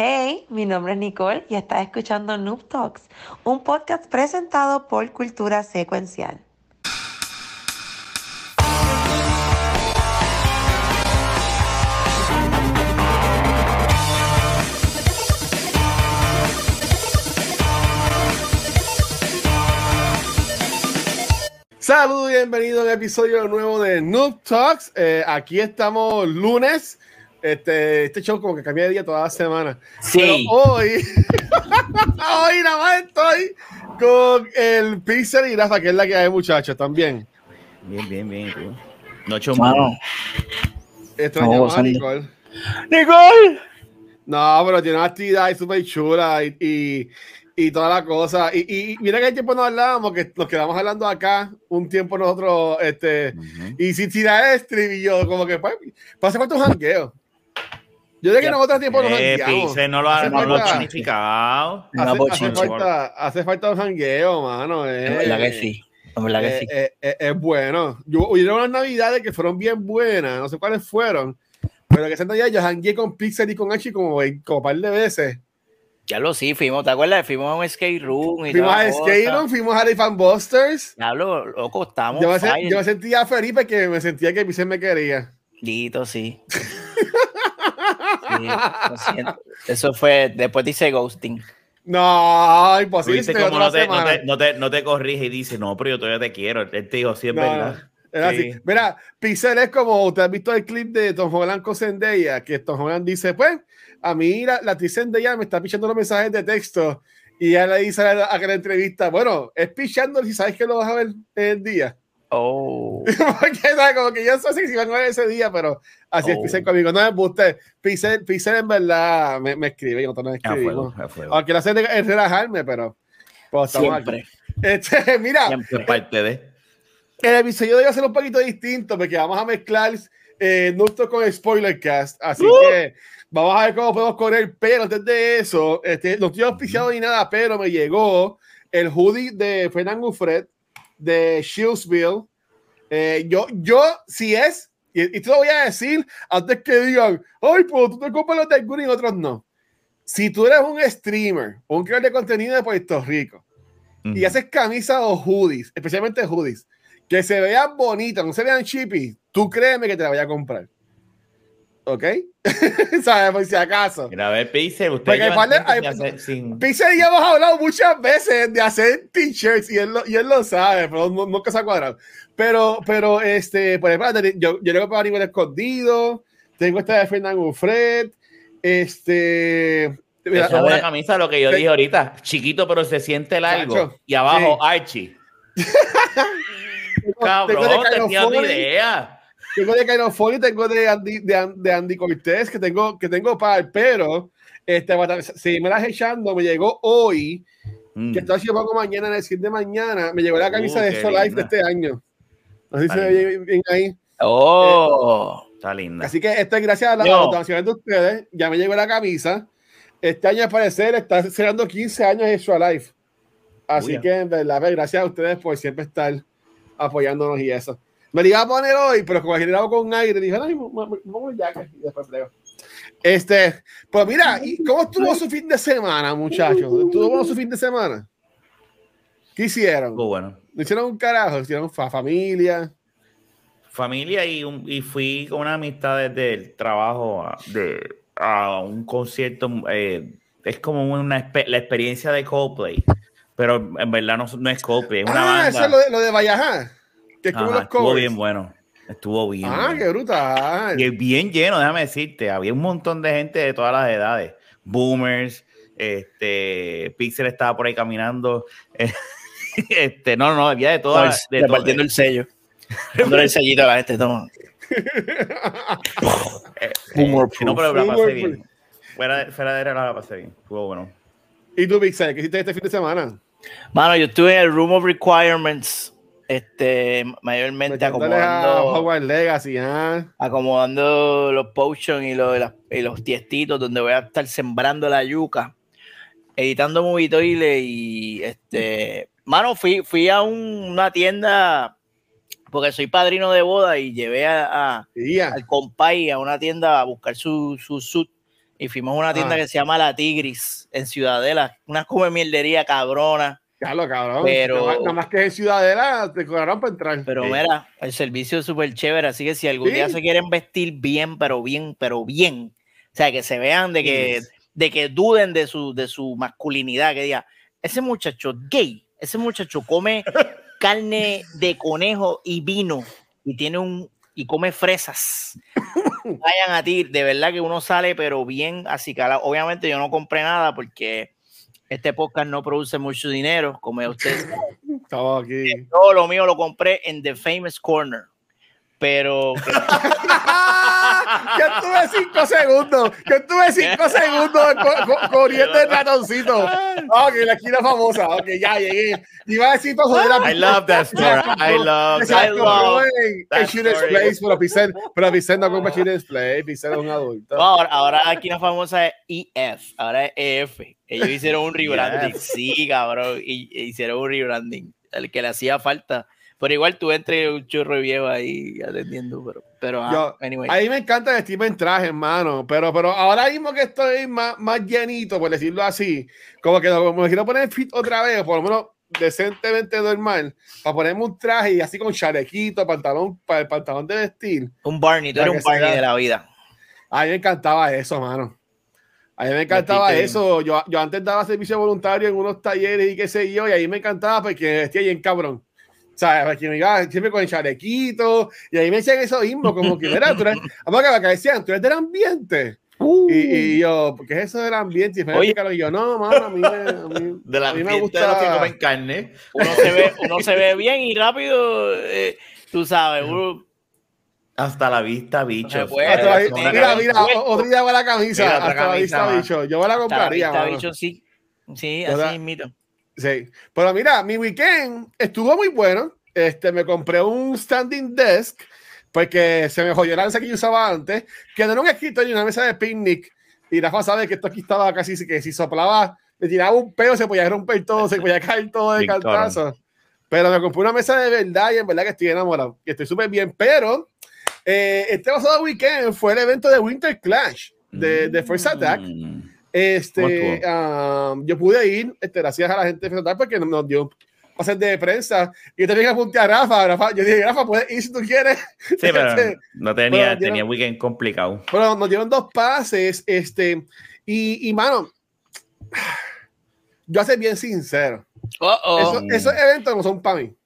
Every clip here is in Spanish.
Hey, mi nombre es Nicole y estás escuchando Noob Talks, un podcast presentado por Cultura Secuencial. Saludos y bienvenido a un episodio nuevo de Noob Talks. Eh, aquí estamos lunes. Este, este show como que cambia de día toda la semana. Sí. Pero hoy, hoy nada más estoy con el Pixel y Rafa, que es la que hay, muchachos, también. Bien, bien, bien. tú. Noche Mano, Extrañamos a. Nicole. ¡Nicole! No, pero tiene una actividad súper chula y, y, y toda la cosa. Y, y- y mira que el tiempo no hablábamos, que nos quedamos hablando acá un tiempo nosotros, este, Ujú. y sin tirar el estribillo, como que pues, pasa falta un jangueo. Yo creo que Ya, nosotros tiempo nos Eh, jangueamos. Pixel no lo ha, no lo ha planificado. Hace, hace falta, hace falta un jangueo, mano. eh. En verdad que sí. En verdad que Eh, sí. eh, eh, es bueno. Yo hubieron unas navidades que fueron bien buenas, no sé cuáles fueron, pero que esa navidad yo jangué con Pixel y con Archie como, como un par de veces. Ya lo sí, fuimos, ¿te acuerdas? Fuimos a un skate room y Fuimos a Skate. Room, fuimos a and Busters. Diablo, loco, estamos Yo me, sen- yo me sentía feliz porque me sentía que Pixel me quería. Dito, sí. Sí, lo siento. Eso fue, después dice ghosting. No, Tú imposible. veo cómo no te, no, te, no, te, no te corrige y dice, no, pero yo todavía te quiero. Él te dijo, sí, es No, verdad. Era Sí. así. Mira, Pixel es como, usted ha visto el clip de Tom Holland con Zendaya, que Tom Holland dice, pues, a mí la, la actriz Zendaya me está pichando los mensajes de texto y ella le dice a la, a la entrevista, bueno, es pichando si sabes que lo vas a ver el día. Oh. Porque, ¿sabes? Como que yo no sé si van a ver ese día, pero así es Oh. Pixel conmigo. No me gusta. Pixel, Pixel en verdad me, me escribe y nosotros nos A fuego, escribimos. a fuego. Aunque lo es relajarme, pero... pues, Siempre. Este, mira, Siempre. Es parte de. el episodio de hoy va a ser un poquito distinto porque vamos a mezclar eh, Nuestro con Spoiler Cast. Así que vamos a ver cómo podemos correr. Pero antes de eso, este, no estoy auspiciado ni nada, pero me llegó el hoodie de Fernando Fred de Shieldsville. Eh, yo, yo, si es, y, y te lo voy a decir antes que digan, ay, pues tú te compras los de algunos y otros no. Si tú eres un streamer, un creador de contenido de Puerto Rico, y haces camisas o hoodies, especialmente hoodies, que se vean bonitas, no se vean chippy, tú créeme que te la voy a comprar. ¿Ok? ¿Sabes? Por si acaso. Mira, a ver, Pixel, usted Porque sin. Pixel y yo hemos hablado muchas veces de hacer t-shirts y él lo, y él lo sabe, pero no- nunca se ha cuadrado. Pero, pero este, por ejemplo, yo, yo tengo para nivel escondido, tengo esta de Fernando Fred, este. mira, Eso es una ver. camisa, lo que yo Te- dije ahorita. Chiquito, pero se siente largo. Y abajo, sí. Archie. Cabrón, de te tienes Kinofony, idea. Tengo de Kaino Foley, tengo de Andy, de, de Andy Cortés, que tengo, que tengo par, pero este, si me las echando, me llegó hoy, Mm. que estoy haciendo poco mañana, en el 100 de mañana, me llegó la camisa Uh, de Esto Life de este año. No sé si se Está ve bien, ahí. Oh. Está linda. Así que esto es gracias a las donaciones de ustedes. Ya me llegó la camisa. Este año, al parecer, está celebrando 15 años de Extra Life. Así Uy. que, en verdad, pues, gracias a ustedes por siempre estar apoyándonos y eso. Me la iba a poner hoy, pero como generado con aire, dije, ay, vamos ya, que y después plego. Este, pues mira, ¿y ¿cómo estuvo su fin de semana, muchachos? ¿Estuvo bueno su fin de semana? ¿Qué hicieron? Estuvo bueno. ¿No hicieron un carajo? ¿Hicieron fa- familia? Familia y, un- y fui con una amistad desde el trabajo a, de, a un concierto. eh, es como una la experiencia de Coldplay. Pero en verdad no, no es Coldplay, es una ah, banda. eso es lo de, lo de Valleja. Que es como Ajá, los estuvo bien bueno. Estuvo bien. Ah, bueno. qué brutal. Y es bien lleno, déjame decirte. Había un montón de gente de todas las edades. Boomers, este, Pixel estaba por ahí caminando. Este, no, no, había de todas. De todas- repartiendo el sello. Dándole el sellito a la gente, toma. Boomer no, pero la pasé Boomer bien. Fuera, de- fuera de era la pasé bien. Estuvo bueno. ¿Y tú, Pixel, qué hiciste este fin de semana? Mano, yo estuve en el Room of Requirements, este, mayormente acomodando, Hogwarts Legacy, ¿ah? acomodando los potions y los, y los tiestitos donde voy a estar sembrando la yuca, editando Movitoile y este, mano, fui, fui a un- una tienda porque soy padrino de boda y llevé a, a- Y ya. al compay a una tienda a buscar su, su suit y fuimos a una tienda Ah. que se llama La Tigris en Ciudadela, una come mierdería cabrona. Claro, cabrón. Pero- Nada más- nada más que en Ciudadela te cobraron para entrar. Pero Sí. mira, el servicio es súper chévere, así que si algún Sí. día se quieren vestir bien, pero bien, pero bien, o sea, que se vean de que, de que duden de su, de su masculinidad, que diga, ese muchacho gay, ese muchacho come carne de conejo y vino y tiene un y come fresas. Vayan a ti, de verdad que uno sale pero bien así Obviamente yo no compré nada porque este podcast no produce mucho dinero, como ustedes Estamos aquí. todo lo mío lo compré en The Famous Corner. Pero Yo estuve cinco segundos. Yo estuve cinco segundos co- co- corriendo el ratoncito. Ok, la esquina famosa. Ok, ya llegué. Iba a decir para joder a I love that story. I love that I love that story. Place, pero Picen, pero Picen no compra Children's Place. Picen es un adulto. ahora, ahora aquí la famosa es EF, ahora es EF. Ellos hicieron un rebranding. Yes. Sí, cabrón. Y, hicieron un rebranding. El que le hacía falta. Pero igual tú entre un chorro viejo ahí atendiendo. Pero, pero ah, Yo- anyway. A mí me encanta vestirme en traje, hermano. Pero, pero ahora mismo que estoy más, más llenito, por decirlo así, como que como me quiero poner fit otra vez, por lo menos decentemente normal, para ponerme un traje y así con chalequito, pantalón, para el pantalón de vestir. un Barney, tú eres un Barney sea- de la vida. A mí me encantaba eso, mano. A mí me encantaba eso. Yo, yo antes daba servicio voluntario en unos talleres y qué sé yo, y ahí me encantaba porque me vestía bien cabrón. O sea, porque me iba siempre con el chalequito, y ahí me decían eso mismo, como que, mira, tú eres, que me decían, tú eres del ambiente. Y, y yo, ¿qué es eso del ambiente? Y, me Oye. explicaron, y yo, no, mano, a mí, me- a mí, De la a mí me fiesta de los que gusta. comen carne. Uno se ve, uno se ve bien y rápido, eh, tú sabes, uno, Hasta la vista, bicho. puede. Hasta la- mira, una mira, camisa. otro día va la camisa, Mira, hasta la camisa vista, más. bicho. Yo me la compraría, Está mano. bicho, sí. Sí, ¿Verdad? así mismo. Sí, pero mira, mi weekend estuvo muy bueno. Este, me compré un standing desk porque se me jodió la mesa que yo usaba antes, que no era un escritorio, una mesa de picnic. Y Rafa sabe que esto aquí estaba casi que si soplaba, le tiraba un peo, se podía romper todo, se podía caer todo de Bien cantazo. Pero me compré una mesa de verdad y en verdad que estoy enamorado, que estoy súper bien. Pero eh, este pasado weekend fue el evento de Winter Clash de, de First Attack. Mm. Este, ¿Cómo estuvo? um, yo pude ir, este, gracias a la gente de Fenotal porque nos dio pases de prensa. Y yo también apunté a Rafa, Rafa. Yo dije, Rafa, puedes ir si tú quieres. Sí, pero Este, no tenía, bueno, tenía weekend complicado. Pero nos dieron dos pases. Este, y, y mano, yo a ser bien sincero. Oh, oh. Esos, esos eventos no son para mí.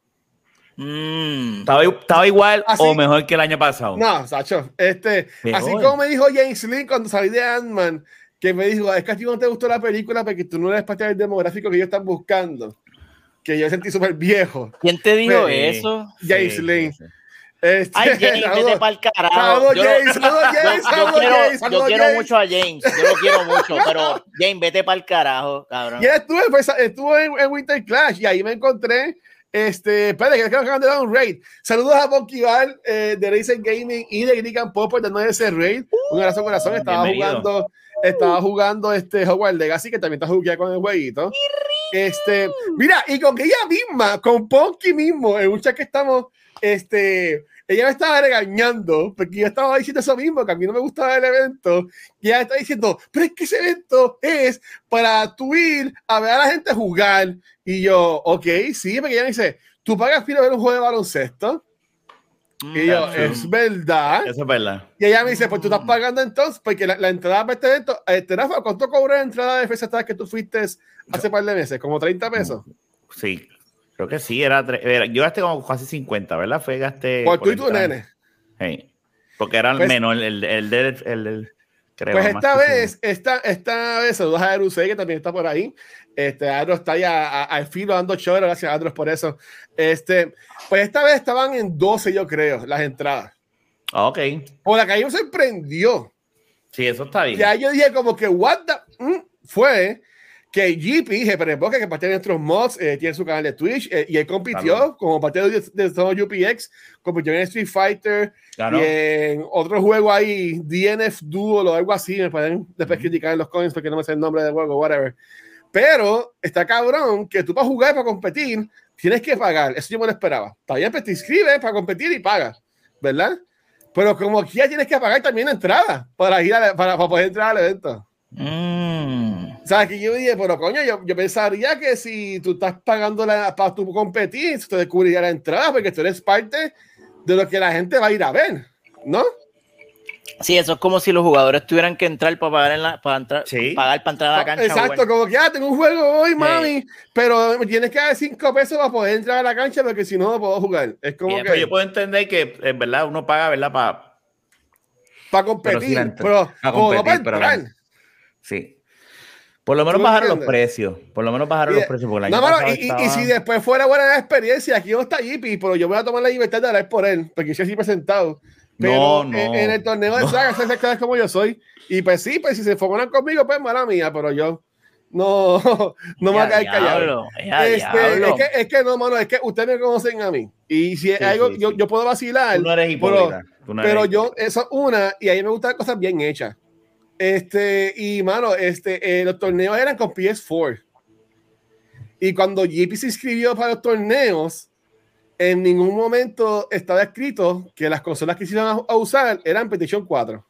Mm. ¿Estaba, estaba igual Así- o mejor que el año pasado? No, Sacho. Este, Mejor. así como me dijo James Lee cuando salí de Ant-Man, que me dijo, es que a ti no te gustó la película porque tú no eres parte del demográfico que ellos están buscando. Que yo me sentí súper viejo. ¿Quién te dijo Sí. eso? James Sí, Lee. Este, Ay, James, vete para el carajo. Saludos, Yo, James, saludos, James, yo quiero, James, yo quiero James. mucho a James, yo lo quiero mucho, pero James, vete para el carajo, cabrón. Y estuve, pues, estuve en, en Winter Clash y ahí me encontré. Este, espérate, que acaban de dar un raid. Saludos a Bonky Val eh, de Racer Gaming y de Greek and Popper dando ese raid. Un abrazo corazón. Estaba Bienvenido. jugando, estaba jugando este Hogwarts Legacy, que también está jugando con el jueguito. Este, mira, y con ella misma, con Ponky mismo, en un chat que estamos, este, ella me estaba regañando porque yo estaba diciendo eso mismo, que a mí no me gustaba el evento, y ella está diciendo, pero es que ese evento es para tú ir a ver a la gente jugar. Y yo, ok, sí, porque ella me dice, tú pagas para ver un juego de baloncesto. Y yo, Mm, es verdad. Eso es verdad. Y ella me dice, pues tú estás pagando entonces, porque la, la entrada para este evento, este, Rafa, ¿cuánto cobra la entrada de FST que tú fuiste hace par de meses? ¿Como 30 pesos? Sí, creo que sí. Era, era- yo gasté como casi 50, ¿verdad? Fue gasté. Por tú y tu nene. Sí. Porque era el Pues- menor, el, el del. El, del- creo, Pues esta vez, esta, esta vez, saludos a Arusei, que también está por ahí. Este, Adro está ahí a- a- al filo dando show, gracias a Adros por eso. Este, pues esta vez estaban en 12, yo creo, las entradas. Ah, Ok. Por la mí me sorprendió. Sí, eso está bien. Ya yo dije como que, what the... mm, fue que GP, dije, pero porque que parte de nuestros mods, eh, tiene su canal de Twitch, eh, y él compitió Claro. como parte de, de, de UPX, compitió en Street Fighter, Ganó. y en otro juego ahí, DNF Duel o algo así, me pueden después criticar en los comments porque no me sé el nombre del juego, whatever. Pero está cabrón que tú para jugar, para competir, tienes que pagar. Eso yo me lo esperaba. Bien, pues te inscribes para competir y pagas, ¿verdad? Pero como ya tienes que pagar también la entrada para ir a, para, para, poder entrar al evento. Mm. O sea, que yo dije, pero coño, yo, yo pensaría que si tú estás pagando la, para tu competir, te descubriría la entrada porque tú eres parte de lo que la gente va a ir a ver, ¿no? Sí, eso es como si los jugadores tuvieran que entrar para pagar, en la, para entrar, Sí. pagar para entrar a la cancha. Exacto, bueno. como que ah, tengo un juego hoy, mami, pero me tienes que dar cinco pesos para poder entrar a la cancha porque si no, no puedo jugar. Es como Bien, que pero yo puedo entender que, es verdad, uno paga, ¿verdad? Para. para Pero competir, sí pero, no para competir, pero entrar. Sí. Por lo menos ¿Tú bajaron los precios. Por lo menos bajaron Y- los precios. Porque el año No, mano, pasado y, y- si después fuera buena la experiencia, aquí no está Yipi, pero yo voy a tomar la libertad de hablar por él, porque yo sí presentado. Pero No, no. En, en el torneo de sagas, esas cosas como yo soy. Y pues sí, pues si se enfocan conmigo, pues mala mía, pero yo no, no me voy a caer callado. Este, es, que, es que no, mano, es que ustedes me conocen a mí. Y si es Sí, algo, sí, yo, sí. yo puedo vacilar. Tú no eres pero- hipócrita. Tú no eres pero yo, eso es una, y a mí me gustan cosas bien hechas. Este, y mano, este, eh, los torneos eran con PS4. Y cuando JP se inscribió para los torneos, en ningún momento estaba escrito que las consolas que se iban a, a usar eran PlayStation 4.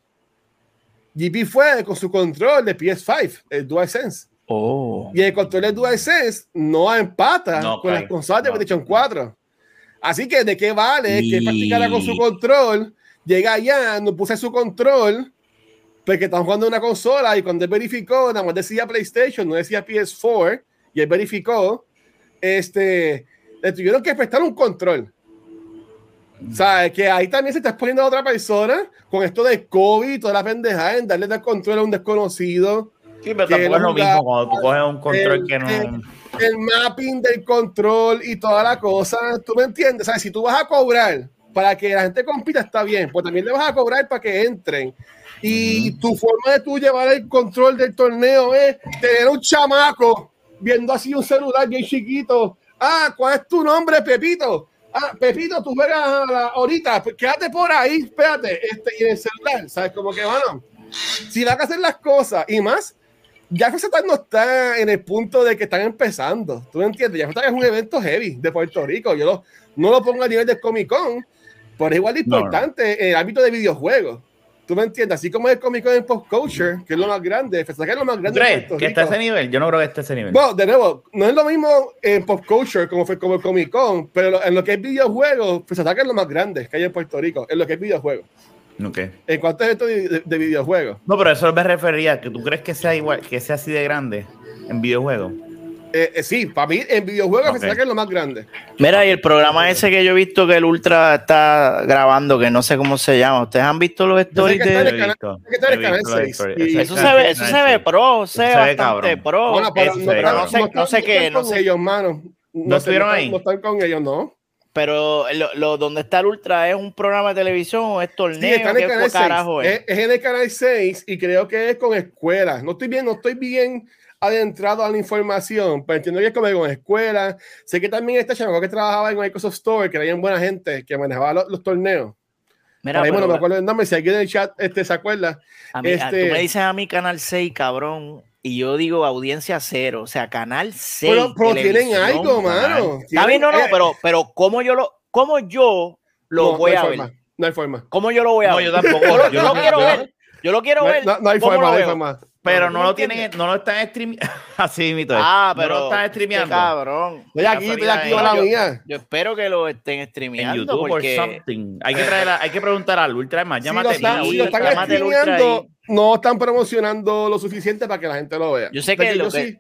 JP fue con su control de PS5, el DualSense. Oh. Y el control de DualSense no empata No con las consolas de no. PlayStation 4. Así que, ¿de qué vale que practicara con su control? Llega allá, no puse su control, porque están jugando una consola y cuando él verificó, nada más decía PlayStation, no decía PS4, y él verificó, este, le tuvieron que prestar un control. O sea, que ahí también se está exponiendo a otra persona con esto de COVID toda la pendejada en darle el control a un desconocido Sí, pero tampoco es lo mismo cuando tú coges un control el- que no. el- el mapping del control y toda la cosa, tú me entiendes, ¿sabes? Si tú vas a cobrar para que la gente compita está bien, pues también le vas a cobrar para que entren. Y tu forma de tú llevar el control del torneo es tener un chamaco viendo así un celular bien chiquito. Ah, ¿cuál es tu nombre, Pepito? Ah, Pepito, tú juegas ahorita, pues quédate por ahí, espérate, este, y en el celular, ¿sabes? Como que, bueno, si van a hacer las cosas y más, ya FZ no está en el punto de que están empezando. ¿Tú me entiendes? Ya FZ es un evento heavy de Puerto Rico. Yo lo- no lo pongo a nivel de Comic Con, pero es igual de No, no. importante el ámbito de videojuegos. ¿Tú me entiendes? Así como el Comic Con en Pop Culture, que es lo más grande, FZ es lo más ¿Tú grande que está a ese nivel? Yo no creo que esté a ese nivel. Bueno, de nuevo, no es lo mismo en Pop Culture como fue como el Comic Con, pero en lo que es videojuegos, FZ es lo más grande que hay en Puerto Rico, en lo que es videojuegos. Ok. En cuanto a esto de, de- de videojuegos. No, pero eso me refería que tú crees que sea igual, que sea así de grande en videojuegos. Eh, eh, sí, para mí en videojuegos Ok. FZ es lo más grande. Mira, y el programa ese que yo he visto que el Ultra está grabando, que no sé cómo se llama. ¿Ustedes han visto los stories que de el canal- visto. que está en el He canal visto la 6, historia. y- Eso se ve, eso se ve pro, se ve se ve bastante cabrón. pro. Bueno, pero, no, pero sé- están- no sé qué, no sé. ellos, mano. ¿No estuvieron ahí? No están con ellos, no. Pero lo, lo- donde está el Ultra es un programa de televisión o es Sí, torneo. está en ¿Qué el canal 6. carajo es? Es, es en el canal 6 y creo que es con escuelas. No estoy bien, no estoy bien adentrado a la información, pero entiendo que es como con escuelas. Sé que también está chamaco que trabajaba en Microsoft Store, que era bien buena gente, que manejaba los, los torneos. Mira, ahí, bueno, pero me acuerdo el nombre, si alguien en el chat este, se acuerda. a mí- a- este- tú me dices a mi canal 6, cabrón, y yo digo audiencia cero, o sea, canal 6. Pero, pero tienen algo, mano. Está bien, no, no, eh, pero, pero ¿cómo yo lo, cómo yo lo no, voy no a forma, ver? No hay forma. ¿Cómo yo lo voy a No, ver? yo tampoco. Yo, lo- Yo lo quiero ver. Yo lo quiero No, hay- ver. no, no hay ¿Cómo forma, no hay forma. Pero ¿tú no lo tienen, no lo están streameando. Así mito. Ah, No pero. lo están streameando. cabrón. Estoy aquí, estoy aquí, mala yo- mía. Yo espero que lo estén En streameando YouTube porque or something. Hay que traer, a- hay que preguntar al Ultra más. Si lo Llámate. si lo Ultra, están llámate el Ultra streameando, no están promocionando lo suficiente para que la gente lo vea. Yo sé que lo yo que sí-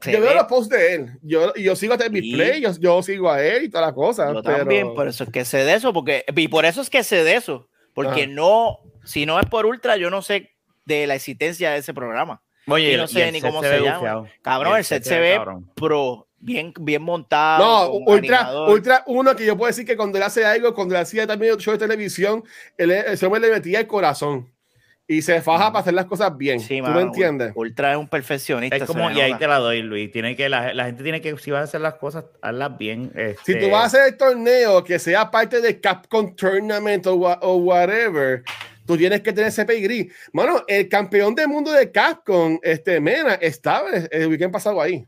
se yo veo ve- los posts de él. Yo, yo sigo a Terry Sí. Play, yo, yo sigo a él y toda la cosa. Yo pero... también, por eso es que sé de eso, porque, y por eso es que sé de eso, porque Ajá. no, si no es por Ultra, yo no sé de la existencia de ese programa. Oye, Yo no y sé el ni set cómo se se llama. Cabrón, Y el set se ve cabrón. pro, bien, bien montado. No, Ultra, animador. Ultra, uno que yo puedo decir que cuando él hace algo, cuando él hacía también show de televisión, él, ese hombre le metía el corazón y se faja para hacer las cosas bien. Sí, ¿Tú mano, me entiendes? Ultra es un perfeccionista. Es como, y ahí te la doy, Luis. Tiene que, la, la gente tiene que, si vas a hacer las cosas, hazlas bien. Si este, tú vas a hacer el torneo que sea parte de Capcom Tournament o, o whatever, tú tienes que tener ese pedigrí. Mano, el campeón del mundo de Capcom, este Mena, estaba el weekend pasado ahí.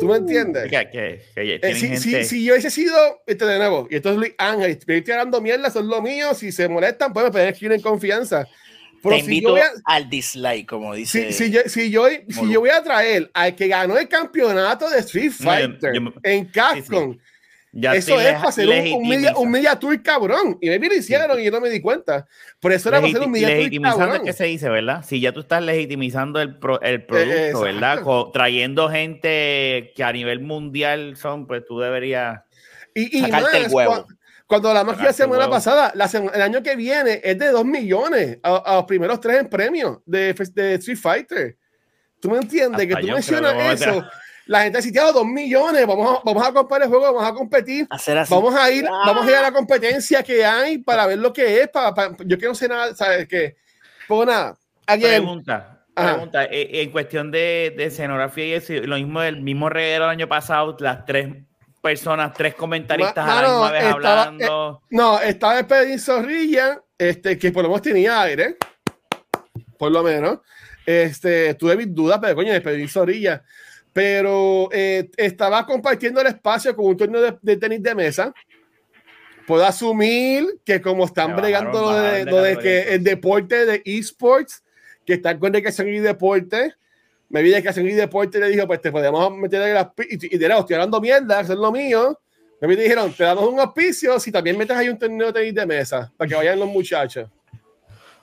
¿Tú me entiendes? Que- que- que Eh, si, si, gente- si yo hubiese sido, este de nuevo, y esto es Luis Ángel, estoy tirando mierda, son lo mío, si se molestan, pues me pueden escribir en confianza. Pero Te si invito yo voy a, al dislike, como dice. si, si yo, si, yo, si yo voy a traer al que ganó el campeonato de Street No, yo- Fighter yo- en Capcom, ya eso es para hacer un, un, media, un media tour cabrón. Y me lo hicieron y yo no me di cuenta. Por eso era para hacer un media tour legitimizando es cabrón. que se dice, ¿verdad? Si ya tú estás legitimizando el, pro- el producto, exacto. ¿verdad? Co- trayendo gente que a nivel mundial son, pues tú deberías... Y, y Sacarte el más, huevo. cua- Cuando la magia el semana huevo. pasada, la sema- el año que viene es de 2 millones a, a los primeros tres en premios de, Street Fighter. ¿Tú me entiendes? Hasta que tú mencionas eso. La gente ha sitiado 2 millones. Vamos a, vamos a comprar el juego, vamos a competir. Hacer así. Vamos a ir, vamos a ir a la competencia que hay para ver lo que es. Para, para- yo que no sé nada, ¿sabes qué? Pues nada. Again, Pregunta, pregunta. eh, en cuestión de, de escenografía y eso, lo mismo del mismo reguero del año pasado, las tres personas, tres comentaristas a la misma vez estaba- eh, hablando. No, estaba el Pedrín Zorrilla, este, que por lo menos tenía aire, por lo menos. Este, tuve mis dudas, pero coño, el Pedrín Zorrilla. Pero eh, estaba compartiendo el espacio con un torneo de, de tenis de mesa. Puedo asumir que como están bregando lo de, lo de que el deporte de esports, que está con educación y deporte, me vi de educación y deporte y le dijo, pues te podemos meter en las... Y, y de nuevo, estoy hablando mierda, eso es lo mío. Me dijeron, te damos un auspicio si también metes ahí un torneo de tenis de mesa, para que vayan los muchachos.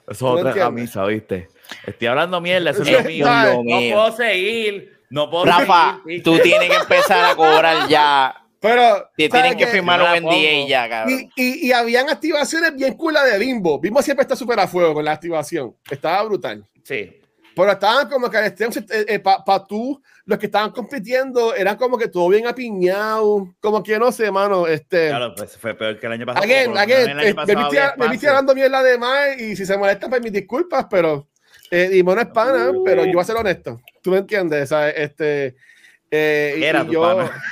Eso es ¿tú otra camisa, ¿viste? Estoy hablando mierda, eso es lo mío. No puedo seguir. No puedo Rafa, seguir, tú tienes que empezar a cobrar ya. Pero, Te ¿sabes tienen que firmar un NDA ya, cabrón. Y, y, y habían activaciones bien cool la de Bimbo. Bimbo siempre está súper a fuego con la activación. Estaba brutal. Sí. Pero estaban como que al extremo, eh, para tú, los que estaban compitiendo, eran como que todo bien apiñado. Como que no sé, mano. Este, Claro, pues fue peor que el año pasado. again, again, el año eh, me pasado me viste hablando bien la demás y si se molestan, pues mis disculpas, pero eh, no es pana, pero yo voy a ser honesto. ¿Tú me entiendes? ¿sabes? Este, eh, Era y tu yo, pana.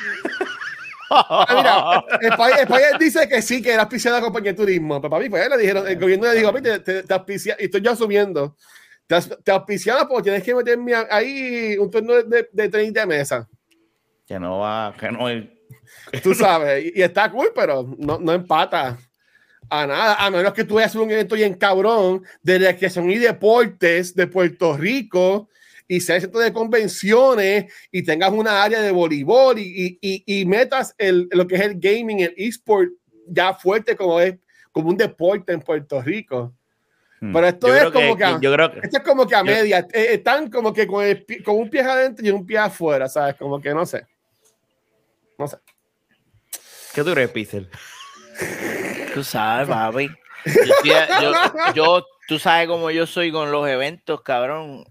Ah, mira, el país dice que sí, que era auspiciada la compañía de turismo. Pero para mí, pues le dijeron, el gobierno le dijo, "Papi, te, te, te auspicia, y estoy yo asumiendo, te, te auspiciaba porque tienes que meterme ahí un torneo de, de tenis de mesa. Que no va, que no. Tú sabes, y, y está cool, pero no, no empata a nada, a menos que tú vayas a hacer un evento bien cabrón de recreación y deportes de Puerto Rico y sea centro de convenciones y tengas una área de voleibol y, y, y, y metas el, lo que es el gaming, el esport ya fuerte como es como un deporte en Puerto Rico. Pero esto Yo es como que, Yo creo que. esto es como que a Yo- media, eh, están como que con, el con un pie adentro y un pie afuera, ¿sabes? Como que no sé. No sé. ¿Qué tú crees, Pixel? Tú sabes, papi. Yo, yo- yo- tú sabes cómo yo soy con los eventos, cabrón.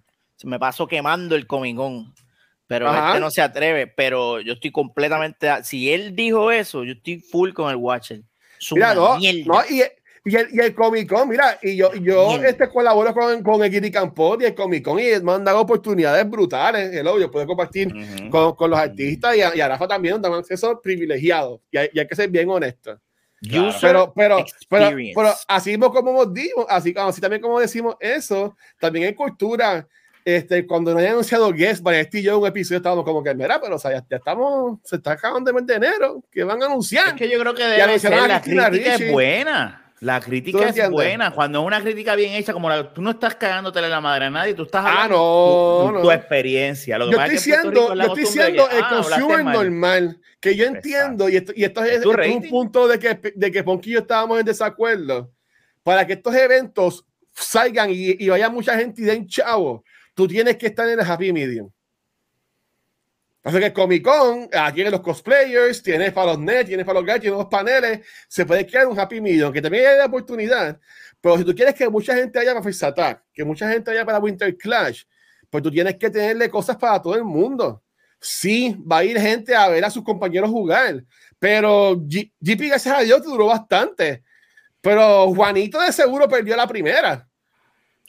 Me paso quemando el Comic Con. Pero Ajá. este no se atreve. Pero yo estoy completamente. Si él dijo eso, yo estoy full con el Watcher. Es Mira, no, no, y, y el, y el Comic Con, mira, y yo, yo este, colaboro con, con el Giri Campos y el Comic Con y me han dado oportunidades brutales. El obvio, puedo compartir Ujú. con, con los artistas y a, y a Rafa también dan acceso privilegiado. Y hay, y hay que ser bien honesto. Claro. User Pero, pero, pero, pero así mismo como hemos dicho, así, así también como decimos eso, también en cultura, este, cuando nos hayan anunciado Guest, Vanesti y yo en un episodio estábamos como que, mira, pero o sea, ya, ya estamos, se está acabando el mes de enero, que van a anunciar. Es que yo creo que debe ser, la crítica es buena. La ¿Tú crítica es buena. Cuando es una crítica bien hecha, como la, tú no estás cagándotele la madre a nadie, tú estás Ah, no, tu, tu- no. tu experiencia. Lo que yo estoy es que siendo, yo estoy siendo que, el ah, consumer mal. normal, que yo entiendo, y esto, y esto es, Es esto un punto de que, de que yo estábamos en desacuerdo, para que estos eventos salgan y, y vaya mucha gente y den chavo, tú tienes que estar en el happy medium. Así que Comic Con, ah, tiene los cosplayers, tienes para los net, tienes para los guys, tienes los paneles, se puede crear un happy medium, que también hay la oportunidad, pero si tú quieres que mucha gente vaya para Face Attack, que mucha gente vaya para Winter Clash, pues tú tienes que tenerle cosas para todo el mundo. Sí, va a ir gente a ver a sus compañeros jugar, pero G- GP, gracias a Dios, duró bastante. Pero Juanito de seguro perdió la primera.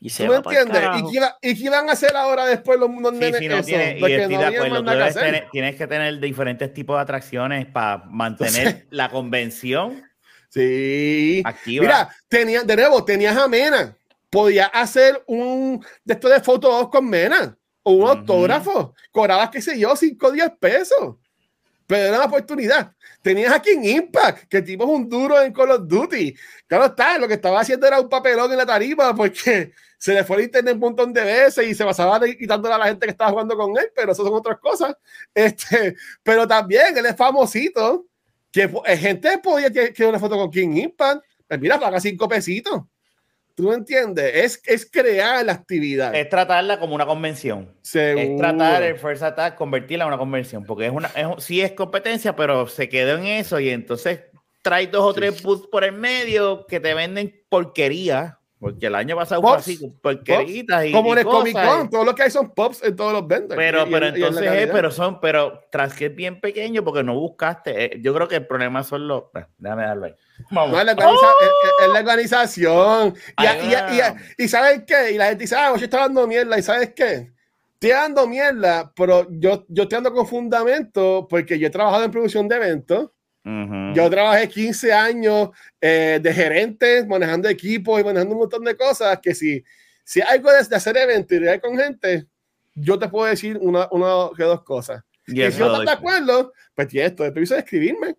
Y se ¿Tú me entiendes? ¿Y qué, iba- ¿Y qué van a hacer ahora después los los Sí, nenes sí, no eso? tiene, y estoy no de acuerdo. Tú que debes tener- tienes que tener diferentes tipos de atracciones para mantener la convención Sí. activa. Mira, tenía, de nuevo, tenías a Mena. Podía hacer un de esto de fotos con Mena. o un Ujú. autógrafo. Cobrabas, qué sé yo, 5 o 10 pesos. Pero era una oportunidad. Tenías aquí en Impact, que el tipo es un duro en Call of Duty. Claro está, lo que estaba haciendo era un papelón en la tarima porque se le fue el internet un montón de veces y se pasaba de- quitándole a la gente que estaba jugando con él, pero eso son otras cosas. Este, pero también él es famosito, que eh, gente podía que, una foto con King Impact. Pues mira, paga cinco pesitos. ¿Tú me entiendes? Es, es crear la actividad. Es tratarla como una convención. Seguro. Es tratar el First Attack, convertirla en una convención. Porque es una, es, sí es competencia, pero se quedó en eso y entonces trae dos o tres booths por el medio que te venden porquería. Porque el año pasado fue así, porqueritas y, Como en el Comic Con, todo lo que hay son pops en todos los vendors. Pero, Y- pero en- y en entonces es, calidad. pero son, pero tras que es bien pequeño porque no buscaste. eh, yo creo que el problema son los. eh, déjame darlo ahí. Vamos. No, es la, organiza- es- es- es la organización. Y, Ay, y ¿sabes qué? Y la gente dice, ah, yo estoy dando mierda. ¿Y sabes qué? Estoy dando mierda, pero yo, yo estoy dando con fundamento porque yo he trabajado en producción de eventos. Ujú. Yo trabajé 15 años eh, de gerente, manejando equipos y manejando un montón de cosas que si, si hay algo de, hacer eventos y de ir con gente, yo te puedo decir una, una que dos cosas. Y Y si no estás de acuerdo, pues tienes todo el permiso de escribirme.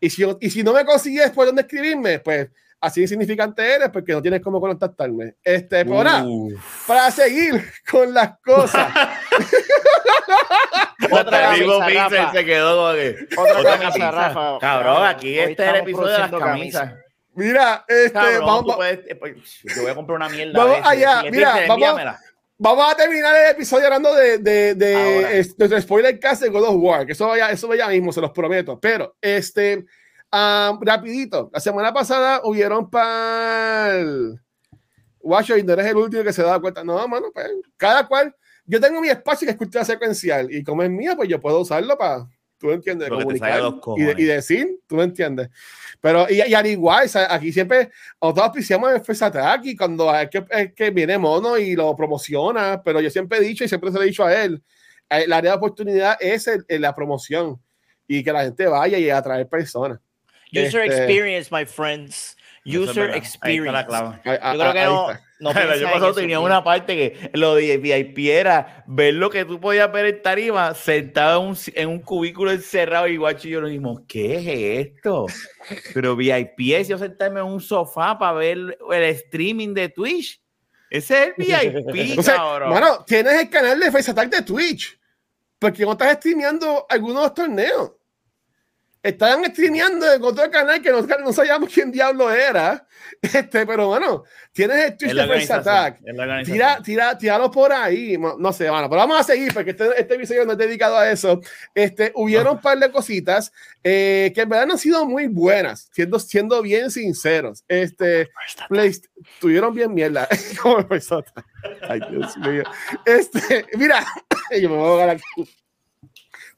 Y si, y si no me consigues por dónde escribirme, pues así insignificante eres porque no tienes cómo contactarme. Este, ahora, Uf. para seguir con las cosas. Otra mismo camisa, Pixel Rafa. se quedó. Otra Otra camisa, camisa. Rafa. Cabrón, aquí Hoy este es el episodio de las camisas. Mira, este, Cabrón, vamos, puedes- eh, pues, yo voy a comprar una mierda. Vamos allá, mira, vamos- envíamela. vamos a terminar el episodio hablando de, de, de, de, de spoiler cast de God of War, que eso vaya, eso vaya mismo, se los prometo. Pero, este, ah, rapidito, la semana pasada hubieron para no eres el último que se da cuenta. No, mano, pues, cada cual. Yo tengo mi espacio que es cultura secuencial y como es mía, pues yo puedo usarlo para, tú me entiendes, comunicar y, de- y decir, tú me entiendes. Pero, y, y al igual, o sea, aquí siempre nosotros auspiciamos el First Attack y cuando es que, es que viene Mono y lo promociona, pero yo siempre he dicho y siempre se lo he dicho a él, eh, la área de oportunidad es el- el- la promoción y que la gente vaya y atraer personas. User Este- experience, my friends. Es User verdad. Ahí está la experience. clave. Yo creo que ahí no, no el año pasado tenía tío. una parte que lo de VIP era ver lo que tú podías ver en tarima sentado en un, en un cubículo encerrado y guacho y yo nos dijimos, ¿qué es esto? Pero VIP es yo sentarme en un sofá para ver el streaming de Twitch. Ese es el VIP, Entonces, cabrón. mano, tienes el canal de Face Attack de Twitch, porque no estás streameando algunos torneos. Estaban streameando en otro canal que no, no sabíamos quién diablo era. Este, pero bueno, tienes el Twitch de organización, Attack. Tira, tira, tíralo por ahí. No, sé, mano. Pero vamos a seguir porque este, este episodio no es dedicado a eso. Este, hubieron un par de cositas eh, que en verdad no han sido muy buenas, siendo, siendo bien sinceros. Este, Play- tuvieron bien mierda. Como. Ay, Dios mío. Este, mira, yo me voy a ahogar aquí.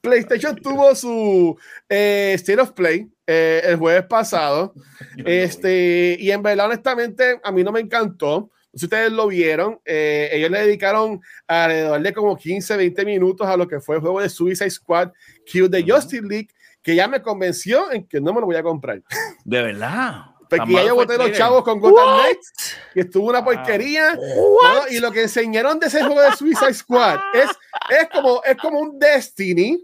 PlayStation tuvo su eh, State of Play eh, el jueves pasado. Este, y en verdad, honestamente, a mí no me encantó. Si ustedes lo vieron, eh, ellos le dedicaron alrededor de como 15, 20 minutos a lo que fue el juego de Suicide Squad, Kill the Ujú. Justice League, que ya me convenció en que no me lo voy a comprar. De verdad. Porque Tan ya yo boté los chavos con Gotham Knights y estuvo una porquería. What? Mano, y lo que enseñaron de ese juego de Suicide Squad es, es, como, es como un Destiny,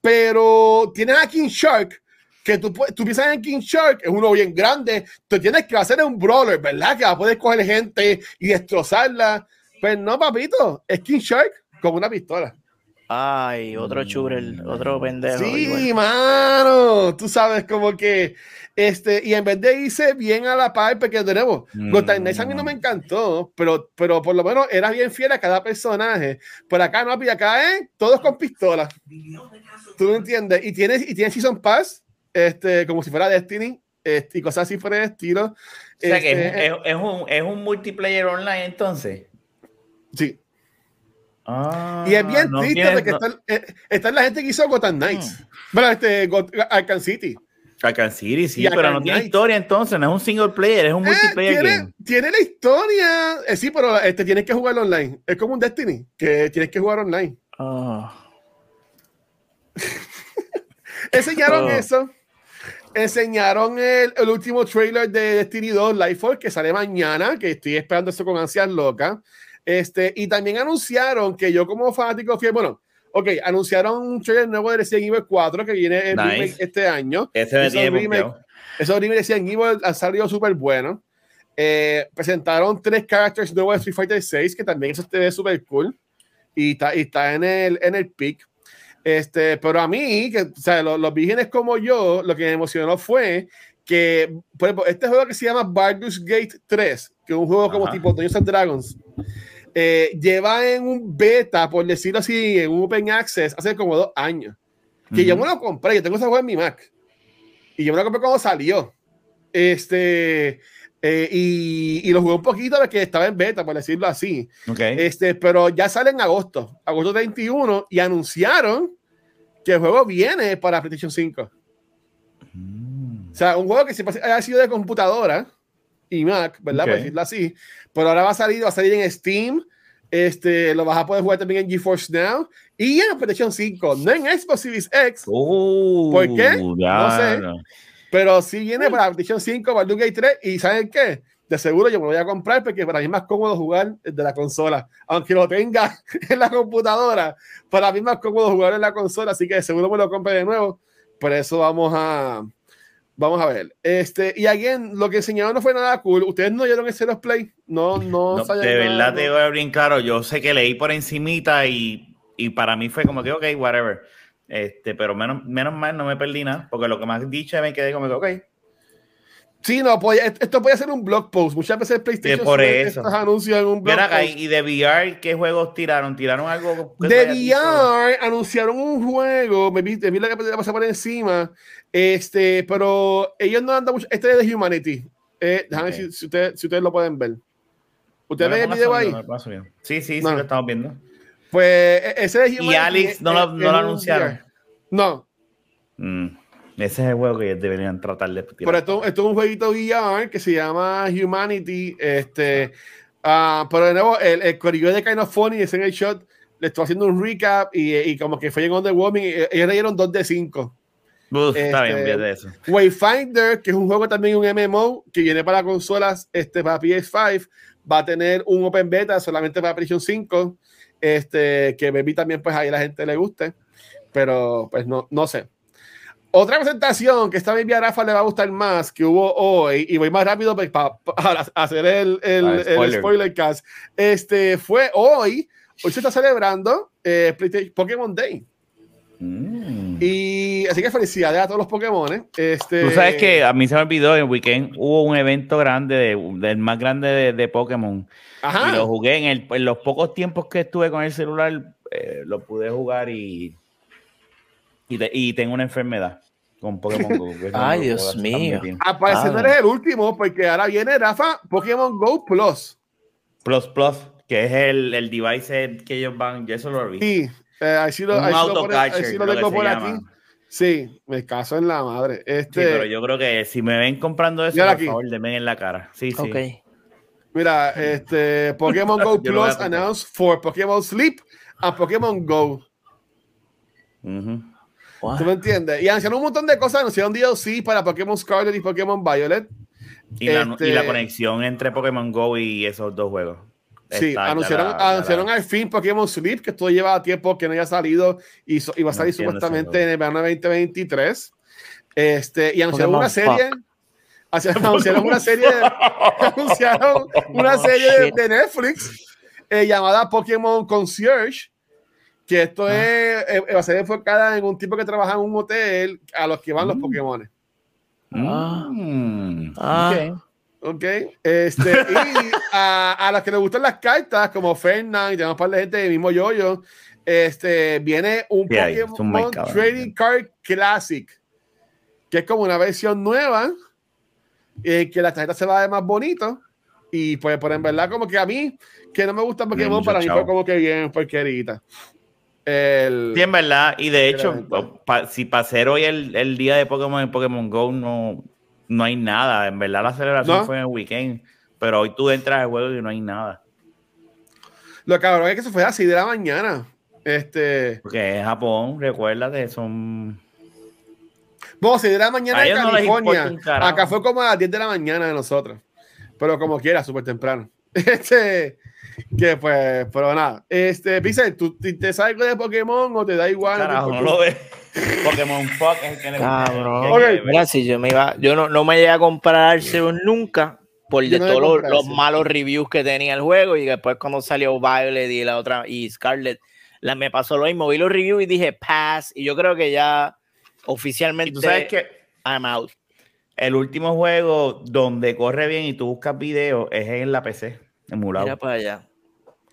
pero tienes a King Shark, que tú, tú piensas en King Shark, es uno bien grande, tú tienes que hacer un brawler, ¿verdad? Que va a poder coger gente y destrozarla. Pues no, papito, es King Shark con una pistola. Ay, otro churel, otro pendejo. Sí, igual. mano, tú sabes como que este y en vez de irse bien a la par porque tenemos Mm. Gotham Knights a mí no me encantó, pero pero por lo menos era bien fiel a cada personaje. Por acá no, y acá eh, todos con pistolas. ¿Tú me entiendes? Y tienes y tienes season pass, este como si fuera Destiny, este, y cosas así por el estilo. O sea que Este, es, es- es un, es un multiplayer online entonces. sí. Ah, Y es bien no triste tienes- porque no- está, eh, está la gente que hizo Gotham Knights. Bueno, este Got- Arkham City. Arkham City, sí, Y pero Arkham no tiene historia entonces, no es un single player, es un Eh, multiplayer tiene, game. tiene la historia. eh, sí, pero este, tienes que jugar online. Es como un Destiny, que tienes que jugar online. Ah. Enseñaron Oh. eso. Enseñaron el, el último trailer de Destiny 2, Lightfall, que sale mañana, que estoy esperando eso con ansias locas. Este, y también anunciaron que yo como fanático fiel, bueno, ok, anunciaron un trailer nuevo de Resident Evil 4 que viene el Nice. remake este año. Ese Esos tiene remake- Resident Evil han salido súper buenos. Eh, presentaron tres characters nuevos de Street Fighter 6, que también eso ve súper cool. Y está, y está en el, en el pick. Este, pero a mí, que, o sea, los, los vírgenes como yo, lo que me emocionó fue que, por ejemplo, este juego que se llama Baldur's Gate 3, que es un juego como Ajá. tipo Dungeons and Dragons, eh, lleva en un beta, por decirlo así, en un open access hace como dos años. Que yo me lo compré, yo tengo ese juego en mi Mac. Y yo me lo compré cuando salió. Este, eh, y, y lo jugué un poquito porque estaba en beta, por decirlo así. Ok. Este, pero ya sale en agosto, agosto 21, y anunciaron que el juego viene para PlayStation 5. Mm. O sea, un juego que siempre ha sido de computadora y Mac, ¿verdad? Por Ok. decirlo así. Pero ahora va a salir, va a salir en Steam. Este, lo vas a poder jugar también en GeForce Now y en PlayStation 5, no en Xbox Series X, Uh, ¿Por qué? No sé. pero sí viene para PlayStation 5, Baldur's Gate 3 y ¿saben qué? De seguro yo me lo voy a comprar porque para mí es más cómodo jugar de la consola, aunque lo tenga en la computadora, para mí es más cómodo jugar en la consola, así que de seguro me lo compre de nuevo. Por eso vamos a vamos a ver. Este, y again, lo que enseñaron no fue nada cool. Ustedes no oyeron ese los play, no no, No, de verdad te voy a bien claro. Yo sé que leí por encimita y, y para mí fue como que, ok, whatever. Este, pero menos, menos mal no me perdí nada, porque lo que has dicho me quedé como que, ok. Sí, no, podía- esto puede ser un blog post. Muchas veces PlayStation por eso. estos anuncios en un blog acá, post. y de VR, ¿qué juegos tiraron? ¿Tiraron algo? De visto? VR anunciaron un juego, me vi, me vi la que pasar por encima, este, pero ellos no andan mucho. Este es de Humanity. Eh, déjame Ok. ver si, si ustedes, si ustedes lo pueden ver. ¿Ustedes ven el video ahí? Sí, sí, No. sí, lo estamos viendo. Pues e- ese de Humanity. Y Alex, ¿no es- lo, es no lo un anunciaron? VR. No, Mm, ese es el juego que deberían tratar de tirar. pero esto, esto es un jueguito VR que se llama Humanity. Este, ah, pero de nuevo, el, el corillo de Kind of Funny es en el shot. Le estoy haciendo un recap y, y como que fue en Underwhelming. Ellos le dieron 2 de 5. Uf, está bien, este, de eso. Wayfinder, que es un juego también un MMO que viene para consolas, este para PS5, va a tener un open beta solamente para PlayStation 5, este que maybe también pues ahí la gente le guste, pero pues no, no sé. Otra presentación que esta maybe a Rafa le va a gustar más que hubo hoy, y voy más rápido para hacer el, el, Ah, el spoiler. spoiler cast, este fue hoy, hoy se está celebrando eh, Pokémon Day. Mm. Y así que felicidades a todos los Pokémon. Este, Tú sabes que a mí se me olvidó, el weekend hubo un evento grande, de- del más grande de, de Pokémon. Ajá. Y lo jugué en, el, en los pocos tiempos que estuve con el celular, eh, lo pude jugar y, y, te- y tengo una enfermedad con Pokémon Go. Ay, Dios mío. transmitir. Al parecer no Ah. eres el último, porque ahora viene Rafa Pokémon Go Plus. Plus Plus, que es el, el device que ellos van, yo eso lo vi. Sí, eh, ahí sí lo, ahí sí ahí sí tengo por llama. aquí. Sí, me caso en la madre. Sí, Este, pero yo creo que si me ven comprando eso, por aquí. favor, denme en la cara. Sí, sí. Ok. Mira, este Pokémon Go a Plus announced for Pokémon Sleep and Pokémon Go. Ujú. Wow. ¿Tú me entiendes? Y anunciaron un montón de cosas. Anunciaron DLC para Pokémon Scarlet y Pokémon Violet. Y, la, Este- y la conexión entre Pokémon Go y esos dos juegos. Sí, Está- anunciaron, la- ya anunciaron la- al fin Pokémon Sleep, que esto lleva tiempo que no haya salido y, so- y va a No salir ese supuestamente en el verano 2023. Este, y anunciaron Pokémon una serie. Anunciaron una serie, anunciaron una serie de, de Netflix eh, llamada Pokémon Concierge, que esto Ah. es, eh, va a ser enfocada en un tipo que trabaja en un hotel a los que van los Mm. Pokémon. Ah. Ah. ok. Ok, este, y a, a los que les gustan las cartas, como Fernan y tenemos un par de gente del mismo yoyo, este, viene un Pokémon Trading Card Classic, que es como una versión nueva, eh, que la tarjeta se va a ver más bonito, y pues, por en verdad, como que a mí, que no me gusta Pokémon, para mí fue como que bien porquerita. El, Sí, en verdad. Y de hecho, pa- si para hacer hoy el, el día de Pokémon en Pokémon Go, no, no hay nada. En verdad, la celebración ¿No? fue en el weekend. Pero hoy tú entras al juego y no hay nada. Lo cabrón es que se fue a las 6 de la mañana. Este, Porque es Japón, recuérdate, son. Bueno, 6 de la mañana no les California. Acá fue como a las 10 de la mañana de nosotros. Pero como quiera, súper temprano. Este, Que pues, pero nada. Este, Pixel, ¿tú te interesa algo de Pokémon o te da igual? Carajo, no lo ves. Pokémon Fuck es el que le Cabrón. Mira, si yo me iba, yo no, no me llegué a comprar Arceus nunca por de no todos los, malos reviews que tenía el juego y después cuando salió Violet y la otra y Scarlet, la, me pasó lo mismo, vi los reviews y dije pass y yo creo que ya oficialmente Y tú sabes que I'm out. el último juego donde corre bien y tú buscas videos es en la PC, emulado. Mira para allá.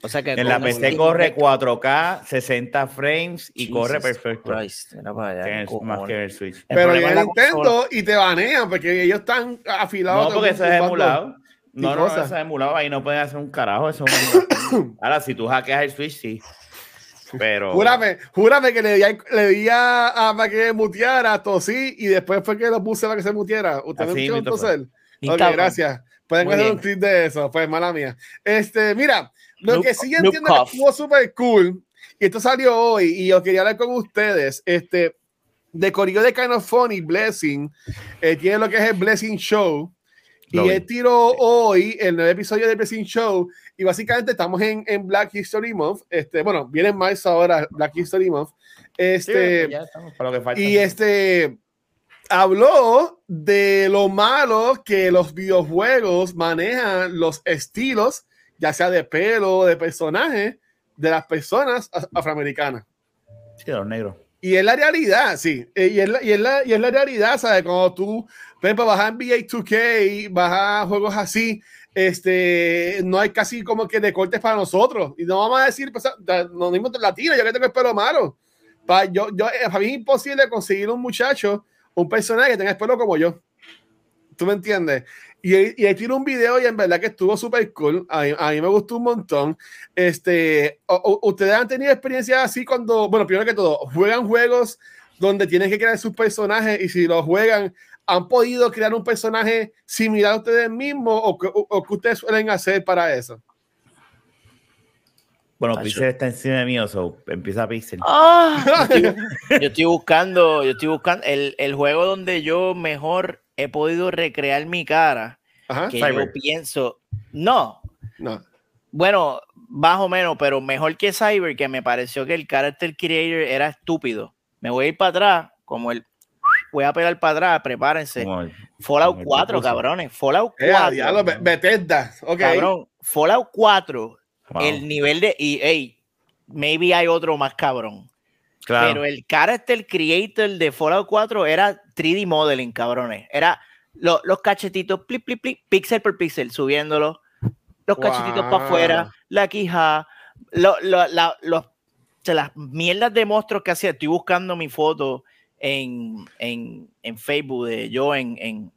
O sea que En la PC corre 4K, 60 frames y corre perfecto. Christ, allá, Que es más que el Switch. El Pero la Nintendo y te banean porque ellos están afilados. No, porque eso es emulado. No, no, eso es emulado. Ahí no pueden hacer un carajo. Eso. Ahora, si tú hackeas el Switch, sí. Pero. Júrame, júrame que le di, a- le di a, a- para que muteara, tosí y después fue que lo puse para que se muteara. ¿Usted me escuchó? Y Ok, gracias. Pueden hacer un clip de eso, pues mala mía. Este, mira, lo que sí noob entiendo que cough. estuvo súper cool, y esto salió hoy, y yo quería hablar con ustedes, este, de Corillo de Kind of Funny, Blessing, eh, tiene lo que es el Blessing Show, y Lo él tiró hoy el nuevo episodio del Blessing Show, y básicamente estamos en, en Black History Month, este, bueno, viene en marzo ahora, Black History Month, Sí, este, ya estamos para lo que falta. y este habló de lo malo que los videojuegos manejan los estilos, ya sea de pelo, de personaje, de las personas af- afroamericanas. Sí, los negros. Y es la realidad, sí. Eh, Y es la, y es la, y es la realidad, ¿sabes? Cuando tú, por ejemplo, a NBA 2K, vas a juegos así, este, no hay casi como que decortes para nosotros. Y no vamos a decir, pues, no mismo latino, yo que tengo el pelo malo. Pa, yo, yo, eh, para mí es imposible conseguir un muchacho, un personaje que tenga el pelo como yo. ¿Tú me entiendes? Y, y tiene un video y en verdad que estuvo súper cool. A, mí- a mí me gustó un montón. Este, ¿Ustedes han tenido experiencias así cuando, bueno, primero que todo, juegan juegos donde tienen que crear sus personajes y si los juegan, han podido crear un personaje similar a ustedes mismos o o, o que ustedes suelen hacer para eso? Bueno. Pixel está encima de mí, o so, empieza Pixel. Ah, yo, estoy, yo estoy buscando, yo estoy buscando el, el juego donde yo mejor he podido recrear mi cara, Ajá. que Cyber. yo pienso, no, No. bueno, más o menos, pero mejor que Cyber, que me pareció que el character creator era estúpido. Me voy a ir para atrás, como el voy a pegar para atrás, prepárense. Fallout como el 4, pupuso. cabrones, Fallout Eh, 4. diablo, Be- Bethesda. Ok. Cabrón, Fallout 4, Wow. el nivel de EA, maybe hay otro más cabrón. Claro. Pero el character creator de Fallout 4 era 3D modeling, cabrones. Era lo- los cachetitos, plip, plip, plip, pixel por pixel, subiéndolo. Los cachetitos para afuera, la quija, lo- lo- la- los, las mierdas de monstruos que hacía. Estoy buscando mi foto en, en, en Facebook de yo en, en,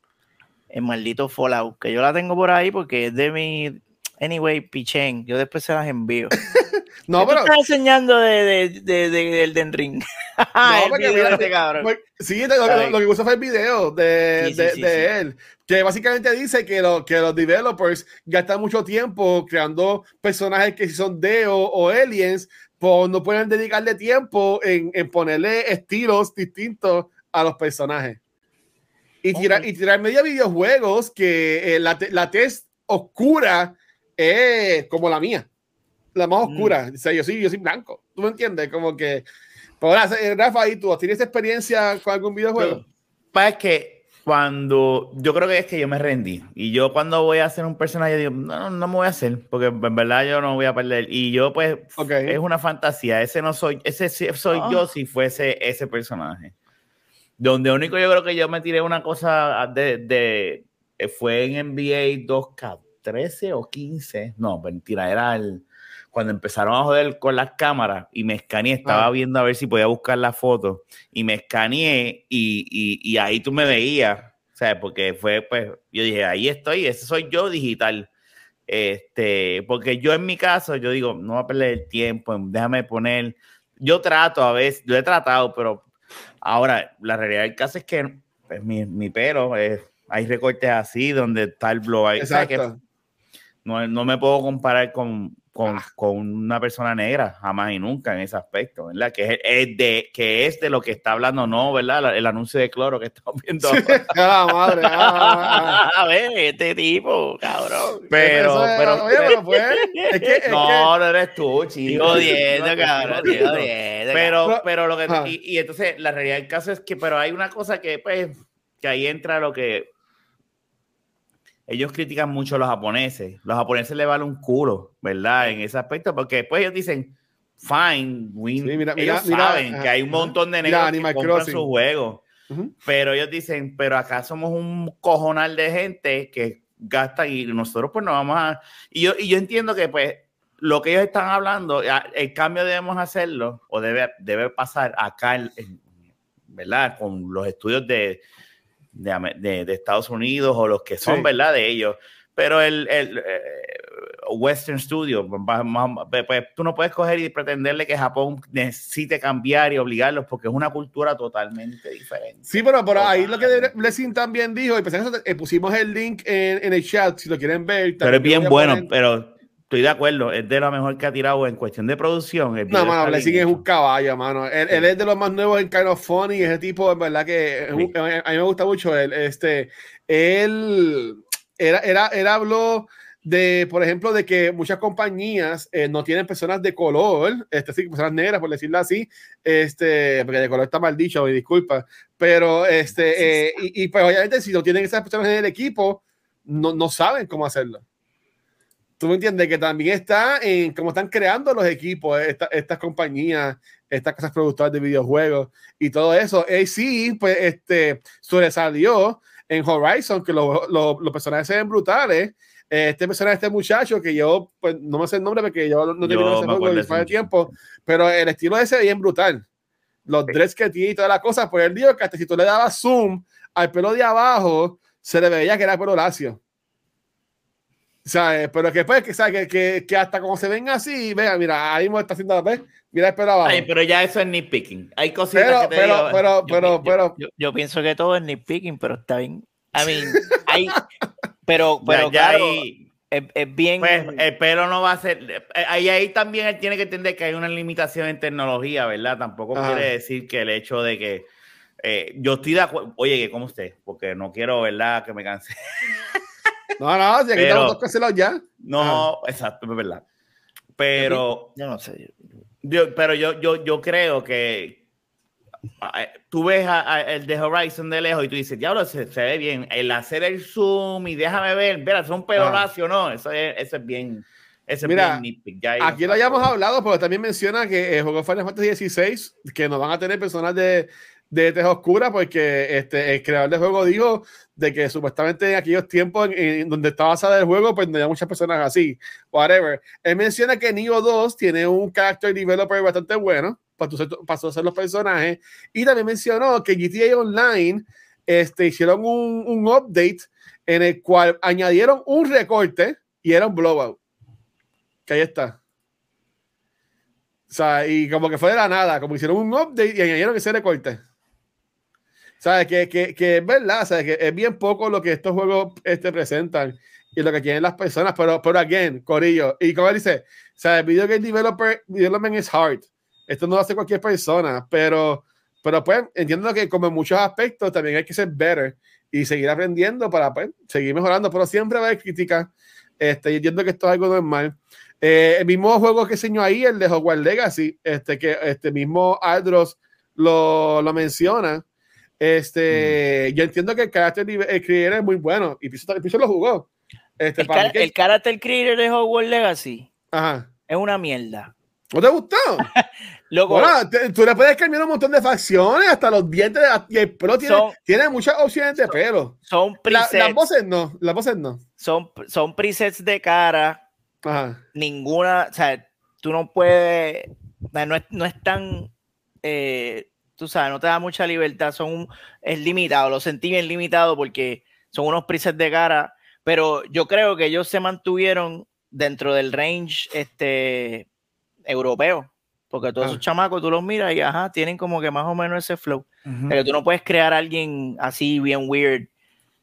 en maldito Fallout, que yo la tengo por ahí porque es de mi. Anyway, pichen, yo después se las envío. No, ¿Qué tú pero. estás enseñando de, de, de, de Elden Ring? El porque mira, este cabrón. Porque- Sí, lo, lo- Ay. lo que puso fue el video de, Sí, sí, de, sí, de sí. él, que básicamente dice que, lo, que los developers gastan mucho tiempo creando personajes que si son Deo o aliens, pues no pueden dedicarle tiempo en, en ponerle estilos distintos a los personajes. Y tirar, y tirar media videojuegos que eh, la, la test oscura es como la mía. La más Mm. oscura. O sea, yo soy, yo soy blanco. ¿Tú me entiendes? Como que. Pero ahora, Rafa, ¿y tú tienes experiencia con algún videojuego? Pasa es que cuando yo creo que es que yo me rendí y yo cuando voy a hacer un personaje digo no, no, no me voy a hacer porque en verdad yo no voy a perder y yo pues Ok. es una fantasía ese no soy ese soy Ah. yo si fuese ese personaje donde único yo creo que yo me tiré una cosa de, de fue en NBA 2K13 o 15 no mentira era el cuando empezaron a joder con las cámaras y me escaneé, estaba Ah. viendo a ver si podía buscar la foto y me escaneé y, y, y ahí tú me veías, ¿sabes? Porque fue, pues, yo dije, ahí estoy, ese soy yo digital. Este, porque yo en mi caso, yo digo, no voy a perder el tiempo, déjame poner, yo trato a veces, yo he tratado, pero ahora la realidad del caso es que pues, mi, mi pelo, es, hay recortes así donde está el blog. Exacto. No, no me puedo comparar con con, Ah. con una persona negra, jamás y nunca en ese aspecto, ¿verdad? Que es, es de, que es de lo que está hablando, no, ¿verdad? La- El anuncio de cloro que estamos viendo. ahora. Ah, madre. ah, ah, ah. A ver, este tipo, cabrón. Pero, es- pero, oye, pero pues, es que, es que- no, no eres tú, chico. No, cabrón, no, no. jodiendo, Pero, Pero- lo que. Y, y entonces, la realidad del caso es que, pero hay una cosa que, pues, que ahí entra lo que. Ellos critican mucho a los japoneses. Los japoneses le vale un culo, ¿verdad? En ese aspecto, porque después ellos dicen, fine, we- Sí, mira, ellos mira, mira, saben ajá, que hay un montón de Mira, negros que compran Crossing. sus juegos. Ujú. Pero ellos dicen, pero acá somos un cojonal de gente que gasta y nosotros pues no vamos a... Y yo, y yo entiendo que pues lo que ellos están hablando, el cambio debemos hacerlo o debe, debe pasar acá, en- en- ¿verdad? Con los estudios de, de, de- de Estados Unidos o los que son, Sí. ¿verdad? De ellos. Pero el, el, eh, Western Studio, pues, tú no puedes coger y pretenderle que Japón necesite cambiar y obligarlos porque es una cultura totalmente diferente. Sí, pero por ahí lo que Blessing también dijo, y pues eso, eh, pusimos el link en, en el chat, si lo quieren ver. Pero es bien bueno, poner- pero estoy de acuerdo, es de lo mejor que ha tirado en cuestión de producción. el No, mano, Blessing es un caballo, mano. Él, Sí. él es de los más nuevos en Kind of Funny, ese tipo, en verdad que un- Sí. a mí me gusta mucho él. Este, él era, era, él habló de, por ejemplo, de que muchas compañías eh, no tienen personas de color, este, sí, personas negras, por decirlo así, este, porque de color está mal dicho, me disculpa, pero este, eh, y, y pues obviamente si no tienen esas personas en el equipo, no, no saben cómo hacerlo. Tú me entiendes que también está en cómo están creando los equipos, esta- estas compañías, estas casas productoras de videojuegos y todo eso. Eh, sí, pues este sobresalió en Horizon, que los, los, los personajes se ven brutales. Eh, Este personaje, este muchacho, que yo, pues no me sé el nombre porque yo no terminé ese juego de tiempo, pero el estilo ese es bien brutal. Los dreads que tiene y todas las cosas, pues él dijo que hasta si tú le dabas zoom al pelo de abajo, se le veía que era pelo lacio. ¿Sabes? Pero que pues, que, ¿sabes? Que, que, que hasta como se ven así, vea, mira, ahí mismo está haciendo, ¿ves? Mira abajo. Ay, pero ya eso es nitpicking. Hay cositas Pero, que te pero, digo, pero, Yo, pero, yo- pero, yo, yo pienso que todo es nitpicking, pero está bien. I mean, hay, pero, ya- pero ya claro, ahí, es, es bien. pues, el pelo no va a ser. eh, Ahí, ahí también él tiene que entender que hay una limitación en tecnología, ¿verdad? Tampoco Ajá. quiere decir que el hecho de que. eh, yo estoy de acuerdo. Oye, que como usted, porque no quiero, ¿verdad? Que me canse. no, no, si aquí pero- estamos dos cancelados ya. No, exacto, es verdad. Pero. yo no sé. Yo- pero yo, yo, yo creo que ah, eh, tú ves a- a el de Horizon de lejos y tú dices, diablo, se, se ve bien. El hacer el zoom y déjame ver, mira, es un pelo Ah. no, eso es, eso es bien. Eso es Mira, bien ya Aquí lo hayamos hablado, pero también menciona que el juego Final Fantasy XVI, que nos van a tener personas de, de tez oscura, porque este, el creador del juego dijo de que supuestamente en aquellos tiempos en, donde estaba basada el juego, pues no había muchas personas así, whatever. Él menciona que Nioh 2 tiene un character developer bastante bueno para, ser- para tú hacer los personajes, y también mencionó que GTA Online este, hicieron un, un update en el cual añadieron un recorte y era un blowout. Que ahí está. O sea, y como que fue de la nada, como hicieron un update y añadieron ese recorte. ¿Sabes? Que, que, que es verdad, ¿sabes? Que es bien poco lo que estos juegos este, presentan y lo que tienen las personas, pero, pero again, Corillo. Y como él dice, ¿sabes? Video game developer, development is hard. Esto no lo hace cualquier persona, pero, pero pues entiendo que como en muchos aspectos también hay que ser better y seguir aprendiendo para pues, seguir mejorando, pero siempre va a haber críticas. Este, y entiendo que esto es algo normal. Eh, el mismo juego que enseñó ahí, el de Hogwarts Legacy, este, que este mismo Aldros lo, lo menciona. Este, yo entiendo que el carácter el creator es muy bueno y Piso, Piso lo jugó. Este, El, para que- el character creator de Hogwarts Legacy Ajá. es una mierda. ¿No te gustó? Loco, Bueno, te- tú le puedes cambiar un montón de facciones, hasta los dientes, y el pelo tiene, Son- tiene muchas opciones de pelo. son La- presets, las voces no, las voces no. son, son presets de cara. Ajá. Ninguna, o sea, tú no puedes, no es, no es tan, eh, tú sabes, no te da mucha libertad, son un- es limitado, lo sentí bien limitado porque son unos presets de cara, pero yo creo que ellos se mantuvieron dentro del range este europeo, porque todos Ah. esos chamacos tú los miras y ajá, tienen como que más o menos ese flow. Pero tú no puedes crear a alguien así bien weird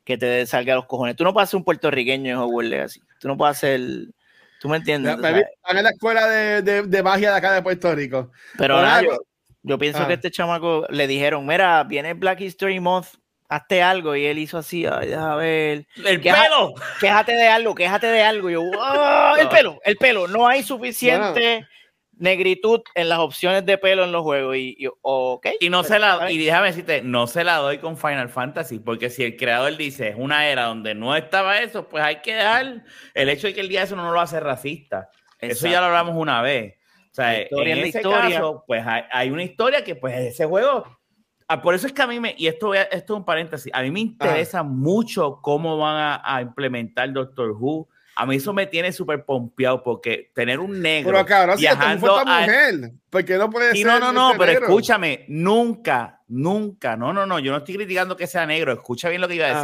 que te salga a los cojones. Tú no puedes ser un puertorriqueño en Hogwarts Legacy. Tú no puedes hacer, tú ¿Tú me entiendes? Me- me- Van a la escuela de, de, de magia de acá de Puerto Rico. Pero nada, yo, yo pienso Ah. que este chamaco le dijeron, mira, viene Black History Month, hazte algo. Y él hizo así, ay, deja ver. ¡El ¿Qué pelo! Quéjate de algo, quéjate de algo. Y yo, "Ah, el pelo, el pelo. No hay suficiente negritud en las opciones de pelo en los juegos. Y yo, ok. Y no se la y déjame decirte, no se la doy con Final Fantasy, porque si el creador dice es una era donde no estaba eso, pues hay que dejar el hecho de que el día de eso no lo hace racista. Eso ya lo hablamos una vez. O sea, historia en la ese historia. caso, pues hay, hay una historia que pues ese juego ah, por eso es que a mí me, y esto, esto es un paréntesis, a mí me interesa mucho cómo van a, a implementar Doctor Who. A mí eso me tiene súper pompeado porque tener un negro Pero cabrón, si viajando fuiste a- mujer, porque no puede Sí, ser. no, no, no, pero negro? escúchame, nunca, nunca, no, no, no, yo no estoy criticando que sea negro, escucha bien lo que iba a Ah.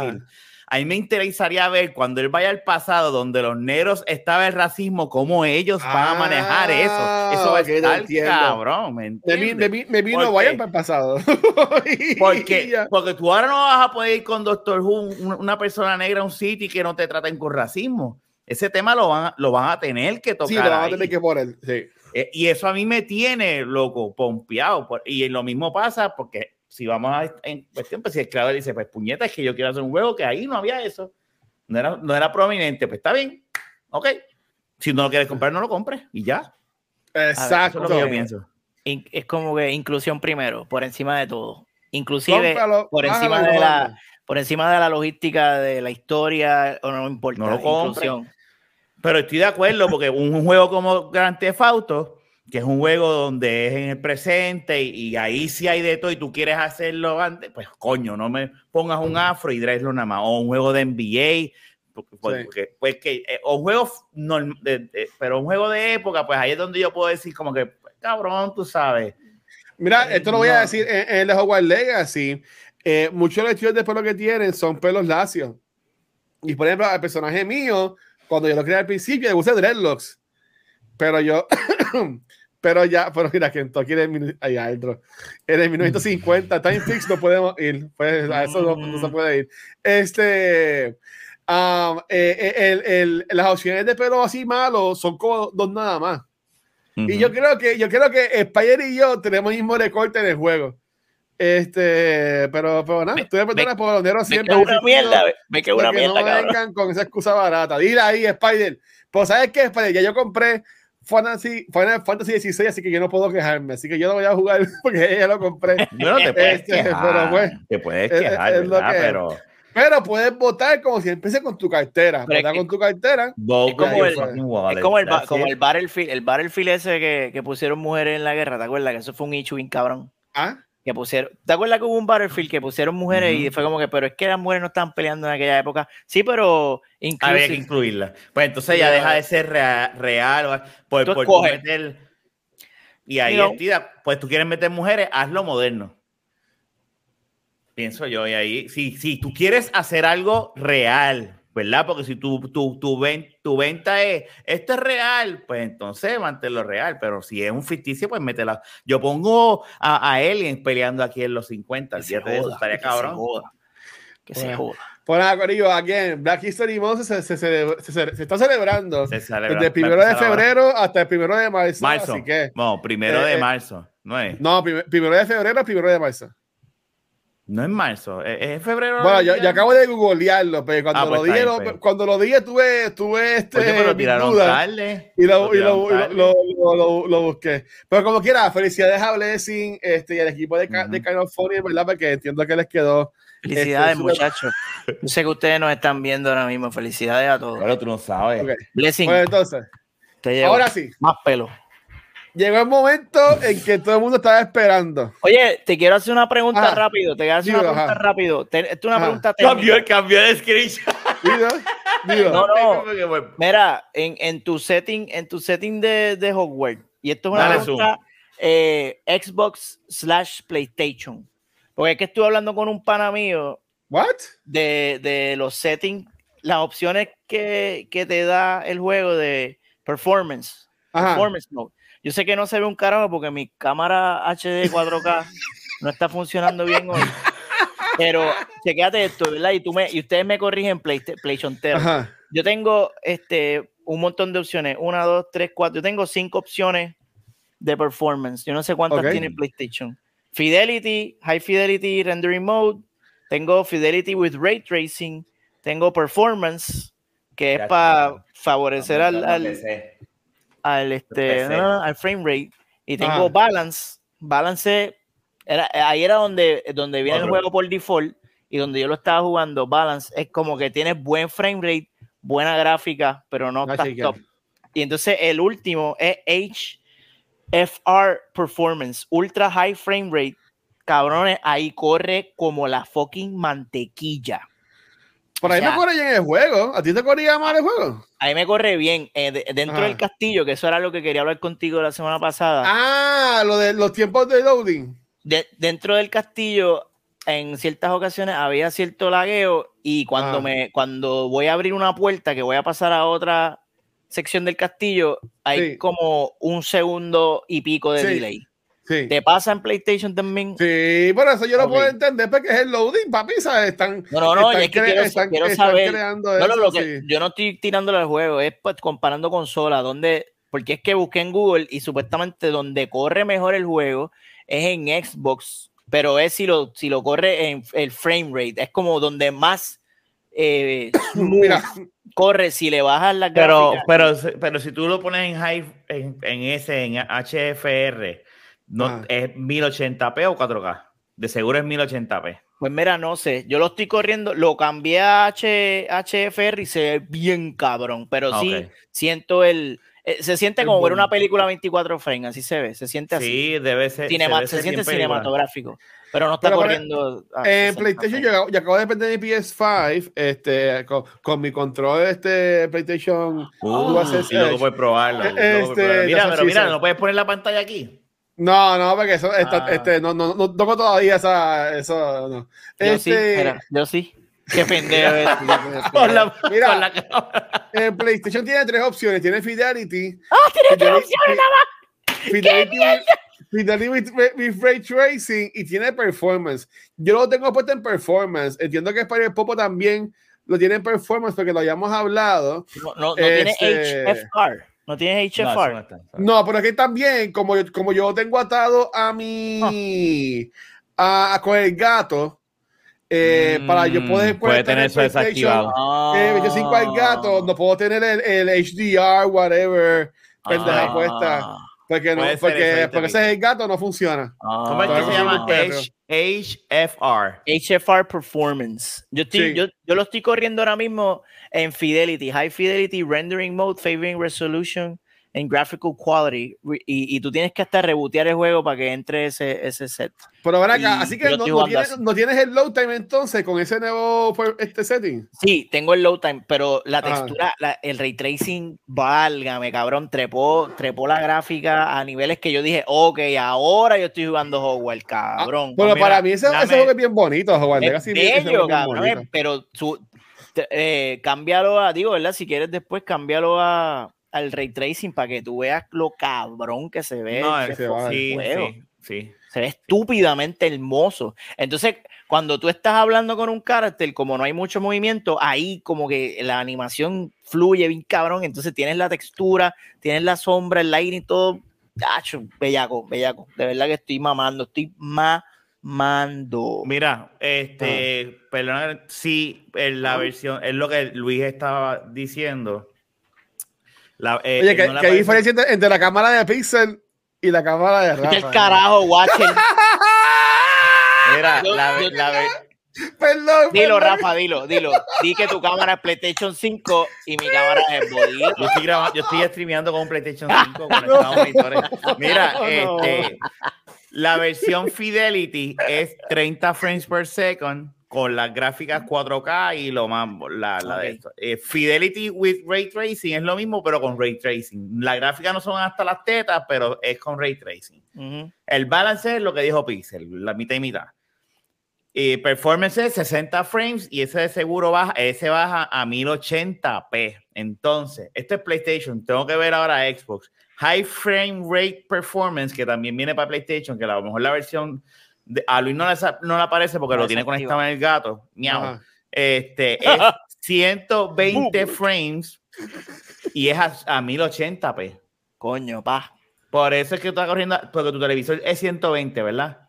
A mí me interesaría ver cuando él vaya al pasado donde los negros estaba el racismo, cómo ellos van a manejar Ah, eso. Eso va a estar cabrón, ¿me entiendes? me, vi- me vino ¿Por vayan para el pasado. Porque, porque tú ahora no vas a poder ir con Doctor Who, un- una persona negra a un sitio y que no te traten con racismo. Ese tema lo van, a- lo van a tener que tocar. Sí, lo vamos a ahí. tener que poner. Sí. Eh, y eso a mí me tiene, loco, pompeado. por- y lo mismo pasa porque si vamos a en cuestión, pues si el creador dice, pues puñeta, es que yo quiero hacer un juego que ahí no había eso. No era, no era prominente, pues está bien. Ok. Si no lo quieres comprar, no lo compres. Y ya. Eso Exacto. es lo que yo pienso. In- es como que inclusión primero, por encima de todo. Inclusive Cómpralo, por encima de la por encima de la logística de la historia, o no importa. No lo inclusión. Pero estoy de acuerdo porque un, un juego como Grand Theft Auto, que es un juego donde es en el presente y, y ahí sí hay de todo y tú quieres hacerlo antes, pues coño, no me pongas un afro y dreadlo nada más. O un juego de NBA, porque, porque- pues que, eh, o un juego, norm- de- de- pero un juego de época, pues ahí es donde yo puedo decir como que, pues, cabrón, tú sabes. Mira, Eh, esto lo voy a no. decir en, en el de Hogwarts Legacy. eh, muchos de los estilos de pelo que tienen son pelos lacios. Y por ejemplo, al personaje mío, cuando yo lo creé al principio, le puse dreadlocks. Pero yo, pero ya, pero mira, que aquí en minu- ahí adentro, en el 1950, Time Fix no podemos ir. Pues a eso no, no se puede ir. Este, um, eh, el- el- las opciones de pelo así malos son como dos nada más. Y yo creo que yo creo que Spider y yo tenemos el mismo recorte en el juego. Este, pero, pero nada, Me- estoy me- por los negros Me siempre. queda han una mierda, me queda una mierda, no cabrón. vengan con esa excusa barata. Dile ahí, Spider. Pues, ¿sabes qué, Spider? Ya yo compré Fantasy, Final Fantasy 16, así que yo no puedo quejarme. Así que yo no voy a jugar porque ya lo compré. Bueno, te puedes Este, quejar, pero bueno, te puedes es- quejar, es lo ¿verdad? que es. Pero Pero puedes votar como si empiece con tu cartera. Pero es que- con tu cartera. Es como el- wallet, Es como el, como el Battlefield, el Battlefield ese que, que pusieron mujeres en la guerra, ¿te acuerdas? Que eso fue un issue bien cabrón. Ah, Que pusieron, ¿te acuerdas que hubo un Battlefield que pusieron mujeres y fue como que, pero es que las mujeres no estaban peleando en aquella época? Sí, pero Había que inclusive, incluirla. Pues entonces ya deja de ser rea- real. o- Por, por meter. Y ahí, estira, pues tú quieres meter mujeres, hazlo moderno. Pienso yo. Y ahí, si, si tú quieres hacer algo real, ¿verdad? Porque si tu, tu, tu, ven- tu venta es, esto es real, pues entonces manténlo real. Pero si es un ficticio, pues métela. Yo pongo a, a Aliens peleando aquí en los 50. que se de eso, joda, estaría que se cabrón. joda, que se Bueno. joda. Pues nada, Corillo, again, Black History Month se, se, se, se- se- se está celebrando Se celebra- desde el primero de febrero hasta el primero de marzo. Marzo. Así que, No, primero Eh, de eh, marzo. No es. no, prim- primero de febrero, primero de marzo. No es marzo, es, es febrero. Bueno, yo, acabo de googlearlo, pero cuando Ah, pues lo dije, bien, lo- pues. cuando lo dije, tuve, tuve este. Oye, pero tiraron tarde. y lo, lo, y lo- tarde. lo- lo- lo- lo busqué. Pero como quiera, felicidades a Blessing este, y al equipo de, Ca- Ujú. de Funny, ¿verdad? Porque entiendo que les quedó. Felicidades, súper- muchachos. Yo sé que ustedes nos están viendo ahora mismo. Felicidades a todos. Pero tú no sabes. Blessing, Bueno, entonces, te llevo ahora sí, más pelo. Llegó el momento en que todo el mundo estaba esperando. Oye, te quiero hacer una pregunta Ajá. rápido. Te quiero hacer una pregunta ajá. rápido. Te- Esto es una Ajá. pregunta Cambió, técnica. cambió de screenshot. No, no. Mira, en, en tu setting, en tu setting de, de Hogwarts, y esto es una Dale pregunta eh, Xbox slash PlayStation. Porque es que estuve hablando con un pana mío ¿What? de, de los settings, las opciones que, que te da el juego de performance. Ajá. Performance mode. Yo sé que no se ve un carajo porque mi cámara HD 4K no está funcionando bien hoy. Pero chequéate esto, ¿verdad? Y, tú me, y ustedes me corrigen Playsta- PlayStation Tero. Ajá. Yo tengo este un montón de opciones. Una, dos, tres, cuatro. Yo tengo cinco opciones de performance. Yo no sé cuántas Ok. tiene PlayStation. Fidelity, High Fidelity Rendering Mode. Tengo Fidelity with Ray Tracing. Tengo Performance, que es para favorecer al, al. Al, este, PC. no, no, al frame rate. Y tengo Ajá. balance. Balance, era, ahí era donde, donde viene el juego por default y donde yo lo estaba jugando. Balance es como que tienes buen frame rate, buena gráfica, pero no Ah, estás chequear. top. Y entonces el último es HFR Performance, Ultra High Frame Rate. Cabrones, ahí corre como la fucking mantequilla. Por ahí O sea, me corre bien el juego. ¿A ti te corría mal el juego? Ahí me corre bien. eh, de- dentro Ajá. del castillo, que eso era lo que quería hablar contigo la semana pasada. Ah, lo de los tiempos de loading. de- dentro del castillo, en ciertas ocasiones había cierto lagueo y cuando Ah. me cuando voy a abrir una puerta que voy a pasar a otra sección del castillo, hay Sí. como un segundo y pico de Sí. delay. Sí. ¿Te pasa en PlayStation también? Sí, por eso yo lo puedo entender porque es el loading, papi, ¿sabes? Están, No, no, no, están es que cre- quiero, están- quiero están saber. creando No, no, eso, lo que, sí. yo no estoy tirándole al juego, es pues, comparando consola, donde, porque es que busqué en Google y supuestamente donde corre mejor el juego es en Xbox, pero es si lo, si lo corre en el frame rate, es como donde más eh, Mira, corre si le bajas la Pero, gráfica. pero, pero si tú lo pones en high, en, en ese, en HFR, no, Ah. ¿es 1080p o 4K? De seguro es 1080p. Pues mira, no sé, yo lo estoy corriendo, lo cambié a H, HFR y se ve bien cabrón, pero sí Ok. siento el, eh, se siente El como ver una película 24 frames, así se ve, se siente así. Sí, debe ser. Cinema- debe se siente película. cinematográfico, pero no está Pero, pero, corriendo. en 60 PlayStation yo, acabo- yo acabo de depender de mi PS5 este, con, con mi control este PlayStation Uh, luego Edge. puedes probarlo. Eh, luego puedes este, probarlo. Mira, no pero mira, no puedes poner la pantalla aquí. No, no, porque eso está, Ah. este, no, no, no toco todavía esa, eso, no. Yo sí, Este, mira, yo sí. Qué pendejo. es. Con la, Mira. la. En PlayStation tiene tres opciones. Tiene Fidelity. ¡Ah, tiene tres opciones nada más! Fidelity, with, Fidelity with, with Ray Tracing y tiene Performance. Yo lo tengo puesto en Performance. Entiendo que Spider Popo también lo tiene en Performance porque lo habíamos hablado. No, no, no tiene Este- HFR. No tiene No, eso HFR. no está. No, pero es que también, como yo, como yo tengo atado a mi. a, a- con el gato. eh, para yo poder Mm, puede tener eso desactivado. Eh, yo cinco al gato, no puedo tener el, el HDR, whatever, pendeja Ah. puesta. Porque, no, porque, eso, ¿viste, porque ese es el gato, no funciona. ¿Cómo es que Ah. se llama? H- HFR. HFR Performance. Yo, estoy, Sí. yo, yo lo estoy corriendo ahora mismo en Fidelity, High Fidelity Rendering Mode, Favoring Resolution and Graphical Quality. Y, y tú tienes que hasta rebotear el juego para que entre ese, ese set. Pero ven acá, así que no, no tienes, así. no tienes el load time entonces con ese nuevo este setting. Sí, tengo el low time, pero la Ah. textura, la- el ray tracing, válgame, cabrón, trepó, trepó la gráfica a niveles que yo dije, ok, ahora yo estoy jugando Hogwarts, cabrón. Ah, Pero mira, para mí ese, ese dame- juego es bien bonito, Juan. Es ese bello, cabrón, pero su, eh, cámbialo a, digo, ¿verdad? Si quieres después, cámbialo a, al ray tracing para que tú veas lo cabrón que se ve. No, ese sí, juego. sí, sí. Se ve estúpidamente hermoso. Entonces, cuando tú estás hablando con un carácter, como no hay mucho movimiento, ahí como que la animación fluye bien cabrón. Entonces tienes la textura, tienes la sombra, el lighting y todo. Tacho, bellaco, bellaco. De verdad que estoy mamando, estoy mamando. Mira, este, perdona, sí, en la versión, es lo que Luis estaba diciendo. La, eh, Oye, ¿qué, no qué diferencia entre, entre la cámara de Pixel y la cámara de Rafa? el carajo, Watcher. Mira, Yo- la, yo- la ve- Perdón, Dilo, perdón. Rafa, dilo, dilo. Di que tu cámara es PlayStation 5 y mi cámara es Body. yo estoy grabando, yo estoy streameando con un PlayStation 5 conectado a monitores. Mira, No, no. este, la versión Fidelity es 30 frames per second con las gráficas 4K y lo más la, la de esto. Eh, Fidelity with Ray Tracing es lo mismo, pero con Ray Tracing. La gráfica no son hasta las tetas, pero es con Ray Tracing. El balance es lo que dijo Pixel, la mitad y mitad. Y performance es 60 frames y ese de seguro baja, ese baja a 1080p. Entonces, esto es PlayStation. Tengo que ver ahora Xbox. High frame rate performance, que también viene para PlayStation, que a lo mejor la versión de, a Luis no le, no le aparece porque No lo tiene conectado en el gato. Miau. Ajá. Este es 120 frames y es a, a 1080p. Coño, pa. Por eso es que tú estás corriendo, porque tu televisor es 120, ¿verdad?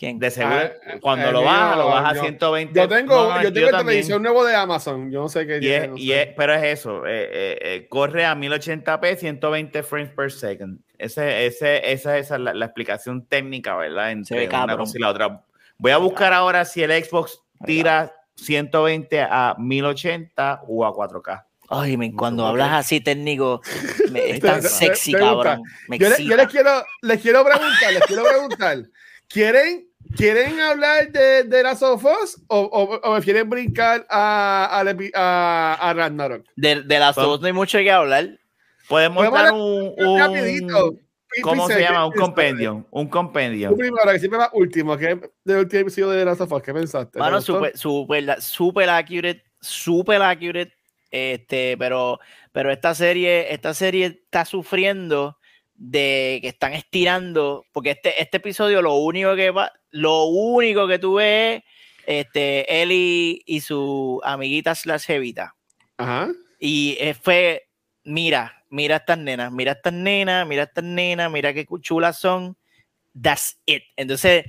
¿Quién? De seguro, Ah, cuando el lo mío, bajas, lo bajas a yo- 120. Yo tengo, No, yo tengo el también. televisor nuevo de Amazon. Yo no sé qué Y es- no y sé. es- pero es eso, eh, eh, eh, corre a 1080p, 120 frames per second. Ese, ese, esa, esa es la, la explicación técnica, ¿verdad? Entre ve una cabrón. cosa y la otra. Voy a buscar ahora si el Xbox tira 120 a 1080 o a 4K. Ay, me- cuando hablas así técnico, me- es tan sexy, cabrón. Me Yo, le- yo les quiero, les quiero preguntar, les quiero preguntar. ¿Quieren, ¿Quieren hablar de, de Last of Us o, o, o prefieren brincar a, a, a, a Ragnarok? De, de las Vamos. dos no hay mucho que hablar. Podemos Podemos dar un, un- Rapidito. ¿cómo se llama? Un ¿qué compendio. Un compendio. Primero, que siempre va último, que es del último episodio de Last of Us. ¿Qué pensaste? ¿Te Mano, gustó? super, super, super accurate, super accurate. Este, pero, pero esta serie, esta serie está sufriendo de que están estirando, porque este, este episodio lo único que va, lo único que tú ves este, Ellie y su amiguita slash jevita. Ajá. Y eh, fue, mira, mira estas nenas, mira estas nenas, mira estas nenas, mira qué chulas son. That's it. Entonces,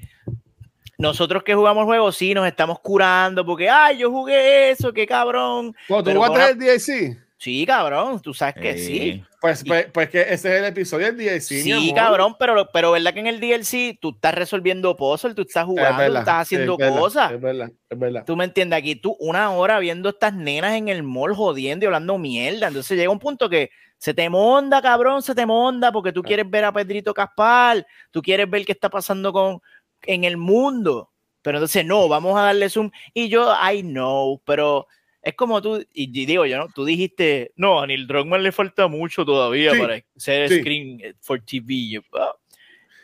nosotros que jugamos juegos, sí, nos estamos curando porque, ay, yo jugué eso, qué cabrón. Cuando tú jugaste el DLC, Sí, cabrón, tú sabes que sí. Pues, pues, pues que ese es el episodio del DLC. Sí, mi amor. cabrón, pero, pero verdad que en el DLC tú estás resolviendo puzzles, tú estás Es jugando, tú verdad, estás haciendo es verdad, cosas. Es verdad, es verdad. Tú me entiendes, aquí tú una hora viendo estas nenas en el mall jodiendo y hablando mierda. Entonces llega un punto que se te monda, cabrón, se te monda porque tú quieres ver a Pedrito Caspar, tú quieres ver qué está pasando con en el mundo. Pero entonces no, vamos a darle zoom. Y yo, I know, pero es como tú, y y digo yo, ¿no? Tú dijiste, no, a Neil Druckmann le falta mucho todavía Sí, para ser sí. screen eh, for TV. Yo, "Ah".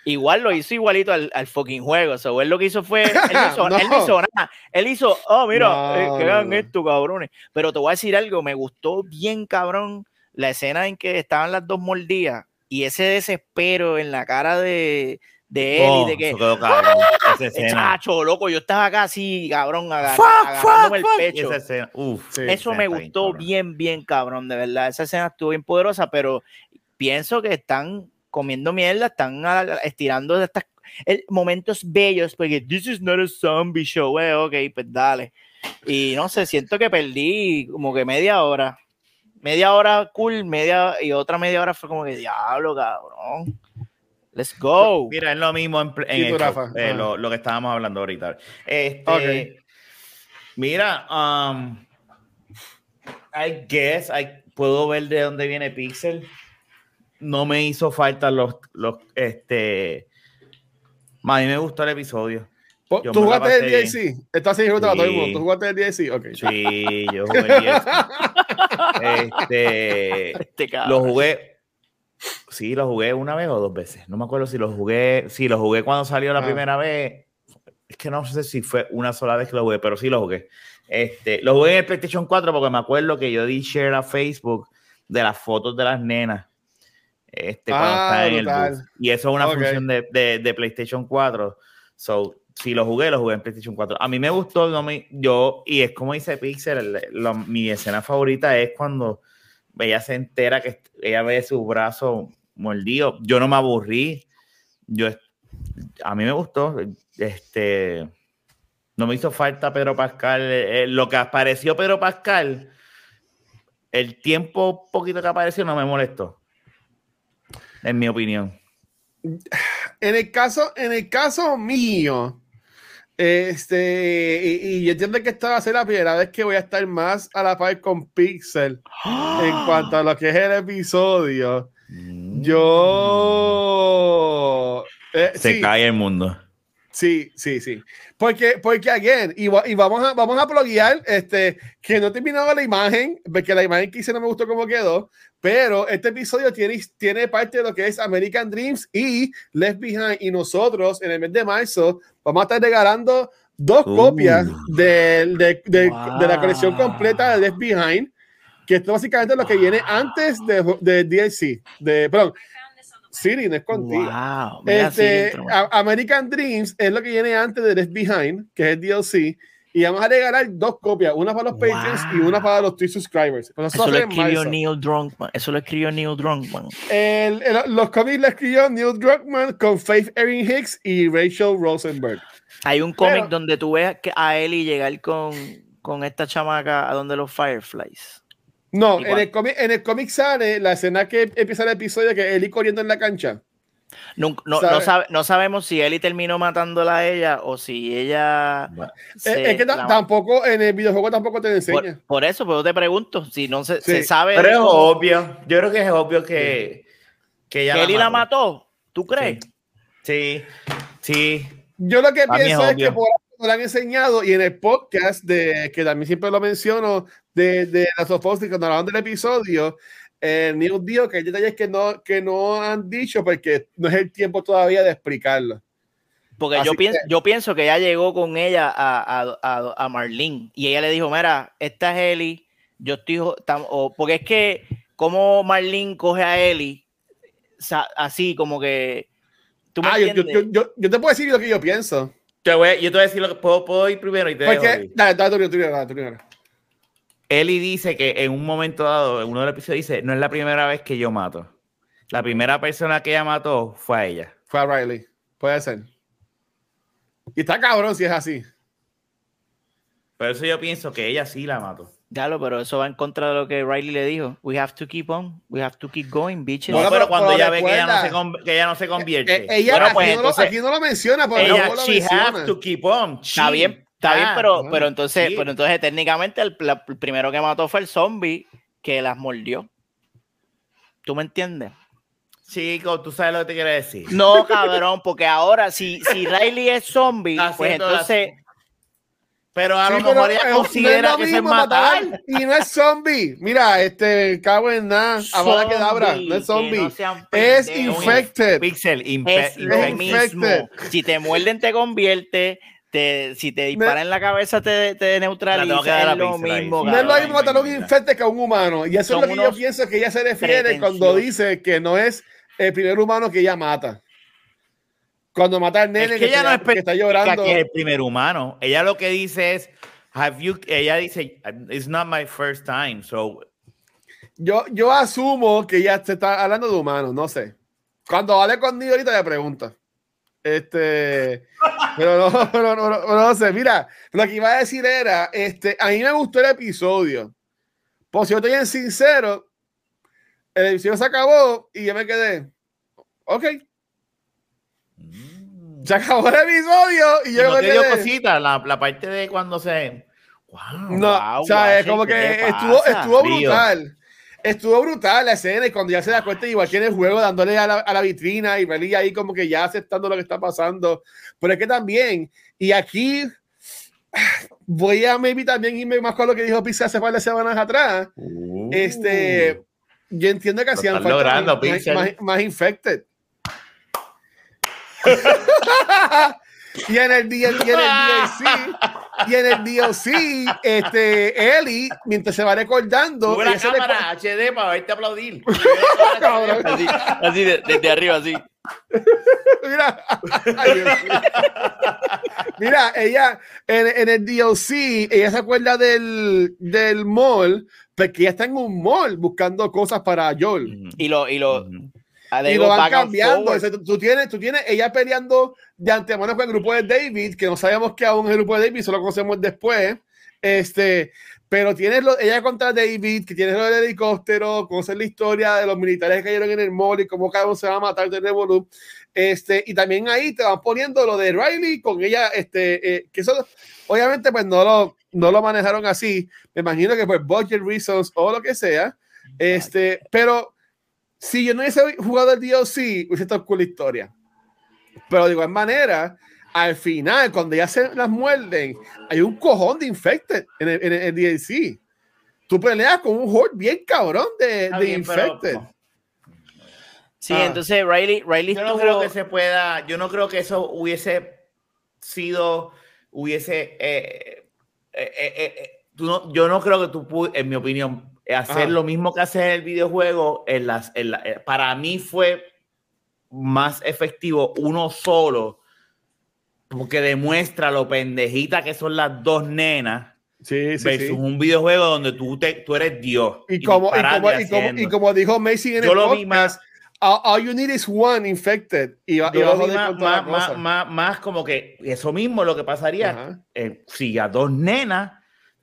Igual lo hizo igualito al, al fucking juego. O sea, él lo que hizo fue. Él hizo, él no No. hizo nada. Él hizo, oh, mira, No, eh, que hagan esto, cabrones. Pero te voy a decir algo, me gustó bien, cabrón, la escena en que estaban las dos mordidas y ese desespero en la cara de, de él oh, y de que. quedó cabrón. Esa "Eh, escena. Chacho, loco, yo estaba acá así, cabrón, agar- Fuck, agarrándome fuck, fuck. el pecho. Esa escena, uf. Sí. Eso me bien gustó bien, bien, cabrón, de verdad. Esa escena estuvo bien poderosa, pero pienso que están comiendo mierda, están estirando estas el- momentos bellos, porque this is not a zombie show, eh, ok, pues dale. Y no sé, siento que perdí como que media hora. Media hora cool, media y otra media hora fue como que diablo, cabrón. Let's go. Mira, es lo mismo en, en eh, lo, lo que estábamos hablando ahorita. Este, Ok. Mira, um, I guess I puedo ver de dónde viene Pixel. No me hizo falta los, los este. A mí me gustó el episodio. ¿Tú jugaste el DLC? Estás sin jugar todo el mundo. ¿Tú jugaste el DLC? Ok. Sí, yo jugué el DLC. Este, Este lo jugué. Sí, lo jugué una vez o dos veces. No me acuerdo si lo jugué. Sí, lo jugué cuando salió la Ah. primera vez. Es que no sé si fue una sola vez que lo jugué, pero sí lo jugué. Este, lo jugué en el PlayStation 4 porque me acuerdo que yo di share a Facebook de las fotos de las nenas. Este, cuando Ah, están en el brutal. bus. Y eso es una función de, de- de PlayStation 4. So, si lo jugué, lo jugué en PlayStation 4. A mí me gustó, no me, yo, y es como dice Pixel, mi escena favorita es cuando ella se entera que ella ve su brazo mordido. Yo no me aburrí. Yo, a mí me gustó. Este, no me hizo falta Pedro Pascal. eh, lo que apareció Pedro Pascal, el tiempo poquito que apareció no me molestó. En mi opinión. En el caso, en el caso mío, este, y, y yo entiendo que esta va a ser la primera vez que voy a estar más a la par con Pixel en cuanto a lo que es el episodio. Yo. eh, Se sí, cae el mundo. Sí, sí, sí. Porque, porque again, y, y vamos a vamos a pluguear, este, que no he terminado la imagen, porque la imagen que hice no me gustó cómo quedó, pero este episodio tiene, tiene parte de lo que es American Dreams y Left Behind, y nosotros en el mes de marzo vamos a estar regalando dos Uh. copias de, de, de- Wow. de la colección completa de Left Behind, que esto básicamente es lo que viene antes de, de DLC, de, perdón, Siri, no es contigo. Wow. Este, American Dreams es lo que viene antes de Left Behind, que es el DLC, y vamos a regalar dos copias, una para los Wow. Patreons y una para los Twitch subscribers. Eso, Eso lo escribió. Neil Druckmann. Eso lo escribió Neil Druckmann. El- el- los cómics lo escribió Neil Druckmann con Faith Erin Hicks y Rachel Rosenberg. Hay un cómic Pero- donde tú ves a Ellie llegar con, con esta chamaca a donde los Fireflies. No, Igual. en el, cómic, en el cómic sale la escena que empieza el episodio que Ellie corriendo en la cancha. No, no, ¿Sabe? no, sabe- no sabemos si Ellie terminó matándola a ella o si ella. Bueno, se Eh, es que ta- la- tampoco en el videojuego tampoco te enseña. por, por eso, pero te pregunto, si no se, Sí. se sabe Pero es cómo- obvio. Yo creo que es obvio que, que ella que Ellie la mató. ¿Tú crees? Sí, sí. Yo lo que A mí es pienso es, que por algo nos lo han enseñado y en el podcast, de que también siempre lo menciono, de, de las cuando hablaban del episodio, eh, Neil dijo que hay detalles que no, que no han dicho porque no es el tiempo todavía de explicarlo. Porque Así yo pienso, que- yo pienso que ella llegó con ella a, a, a, a Marlene y ella le dijo, mira, esta es Ellie, yo estoy... o- porque es que como Marlene coge a Ellie sa- así como que... ¿Tú me Ah, yo, yo, yo, te puedo decir lo que yo pienso. Te voy, yo te voy a decir lo que puedo, puedo ir primero y te dejo Porque, ir. dale, dale, tú primero, dale, tú primero. Eli dice que en un momento dado, en uno de los episodios, dice: No es la primera vez que yo mato. La primera persona que ella mató fue a ella. Fue a Riley. Puede ser. Y está cabrón si es así. Por eso yo pienso que ella sí la mató. Claro, pero eso va en contra de lo que Riley le dijo. We have to keep on. We have to keep going, bitches. No, pero pero- cuando pero ella ve que ella, no recuerda- se, que ella no se convierte. Eh, ella Bueno, aquí, pues, no lo, entonces- aquí no lo menciona, pero ella, lo she menciona. has to keep on. Está She bien, está bien, has- pero, ah, pero entonces, sí. pero entonces técnicamente el, la- el primero que mató fue el zombie que las mordió. ¿Tú me entiendes? Chico, tú sabes lo que te quiero decir. No, cabrón, porque ahora si, si Riley es zombie, Está pues la- entonces Pero a Sí, lo mejor ella no considera lo que es matar. Y no es zombie. Mira, este, cago en nada. Avada Kedavra, no es Zombie, no es infected. Pixel, Es lo infected. mismo. Si te muerden, te convierte. Te, si te disparan en la cabeza, te, te neutraliza. Es lo mismo. No es lo mismo matar a un infected que a un humano. Y eso Son es lo que yo pienso que ella se refiere cuando dice que no es el primer humano que ella mata. Cuando mata al nene Es que, que ella no está, que está especifica llorando. que es el primer humano. Ella lo que dice es, have you, ella dice, it's not my first time, so Yo, yo asumo que ella se está hablando de humanos, no sé. Cuando hable conmigo ahorita le pregunta. Este, pero no, pero no, no, no sé. Mira, lo que iba a decir era, este, a mí me gustó el episodio. Por si yo estoy sincero, el episodio se acabó y yo me quedé, ok, se acabó el episodio y Y yo no me te dio quedé. cosita la, la parte de cuando se. Wow. No, Wow, o sea, es como ¿qué que estuvo, pasa? estuvo Frío. Estuvo brutal la escena y cuando ya se da cuenta, igual que en el juego, dándole a la, a la vitrina y Relly ahí como que ya aceptando lo que está pasando. Pero es que también, y aquí voy a maybe también irme más con lo que dijo Pizza hace par de semanas atrás. Este, yo entiendo que Uh. Hacían falta logrando, más, más, más infected. y en el, D- y en el DLC, y en el DLC, este, Ellie, mientras se va recordando, Sube la cámara HD para verte aplaudir. Así, así de- desde arriba, así. Mira, Ay. Mira, ella en, en el DLC, ella se acuerda del, del mall, porque ella está en un mall buscando cosas para Joel. Y lo, y lo, Y lo van cambiando. forward. O sea, tú, tú tienes, tú tienes ella peleando de antemano con el grupo de David, que no sabemos que aún es el grupo de David, solo conocemos después. Este, pero tienes lo, ella contra David, que tiene lo del helicóptero, conoce la historia de los militares que cayeron en el mall y cómo cada uno se va a matar de Revolut. Este, y también ahí te van poniendo lo de Riley con ella, este, eh, que eso obviamente pues no lo, no lo manejaron así. Me imagino que por budget reasons o lo que sea. Este, pero si yo no hubiese jugado el DLC, hubiese estado cool la historia. Pero de igual manera, al final, cuando ya se las muerden, hay un cojón de infected en el, en el- el DLC. Tú peleas con un horde bien cabrón de, Está de bien, pero- infected. Sí, Ah. entonces Riley, Riley Yo no estuvo- creo que se pueda, yo no creo que eso hubiese sido, hubiese, eh, eh, eh, tú no- yo no creo que tú, en mi opinión, hacer Ajá. lo mismo que hacer en el videojuego, en las, en la- eh, para mí fue más efectivo uno solo porque demuestra lo pendejita que son las dos nenas Sí, sí, versus sí. un videojuego donde tú, te, tú eres Dios. Y como, y, como, y como, y haciendo. como dijo Macy en Yo el lo vi podcast, all, all you need is one infected. Y Yo lo vi más, más, más, más- más como que eso mismo lo que pasaría eh, si a dos nenas,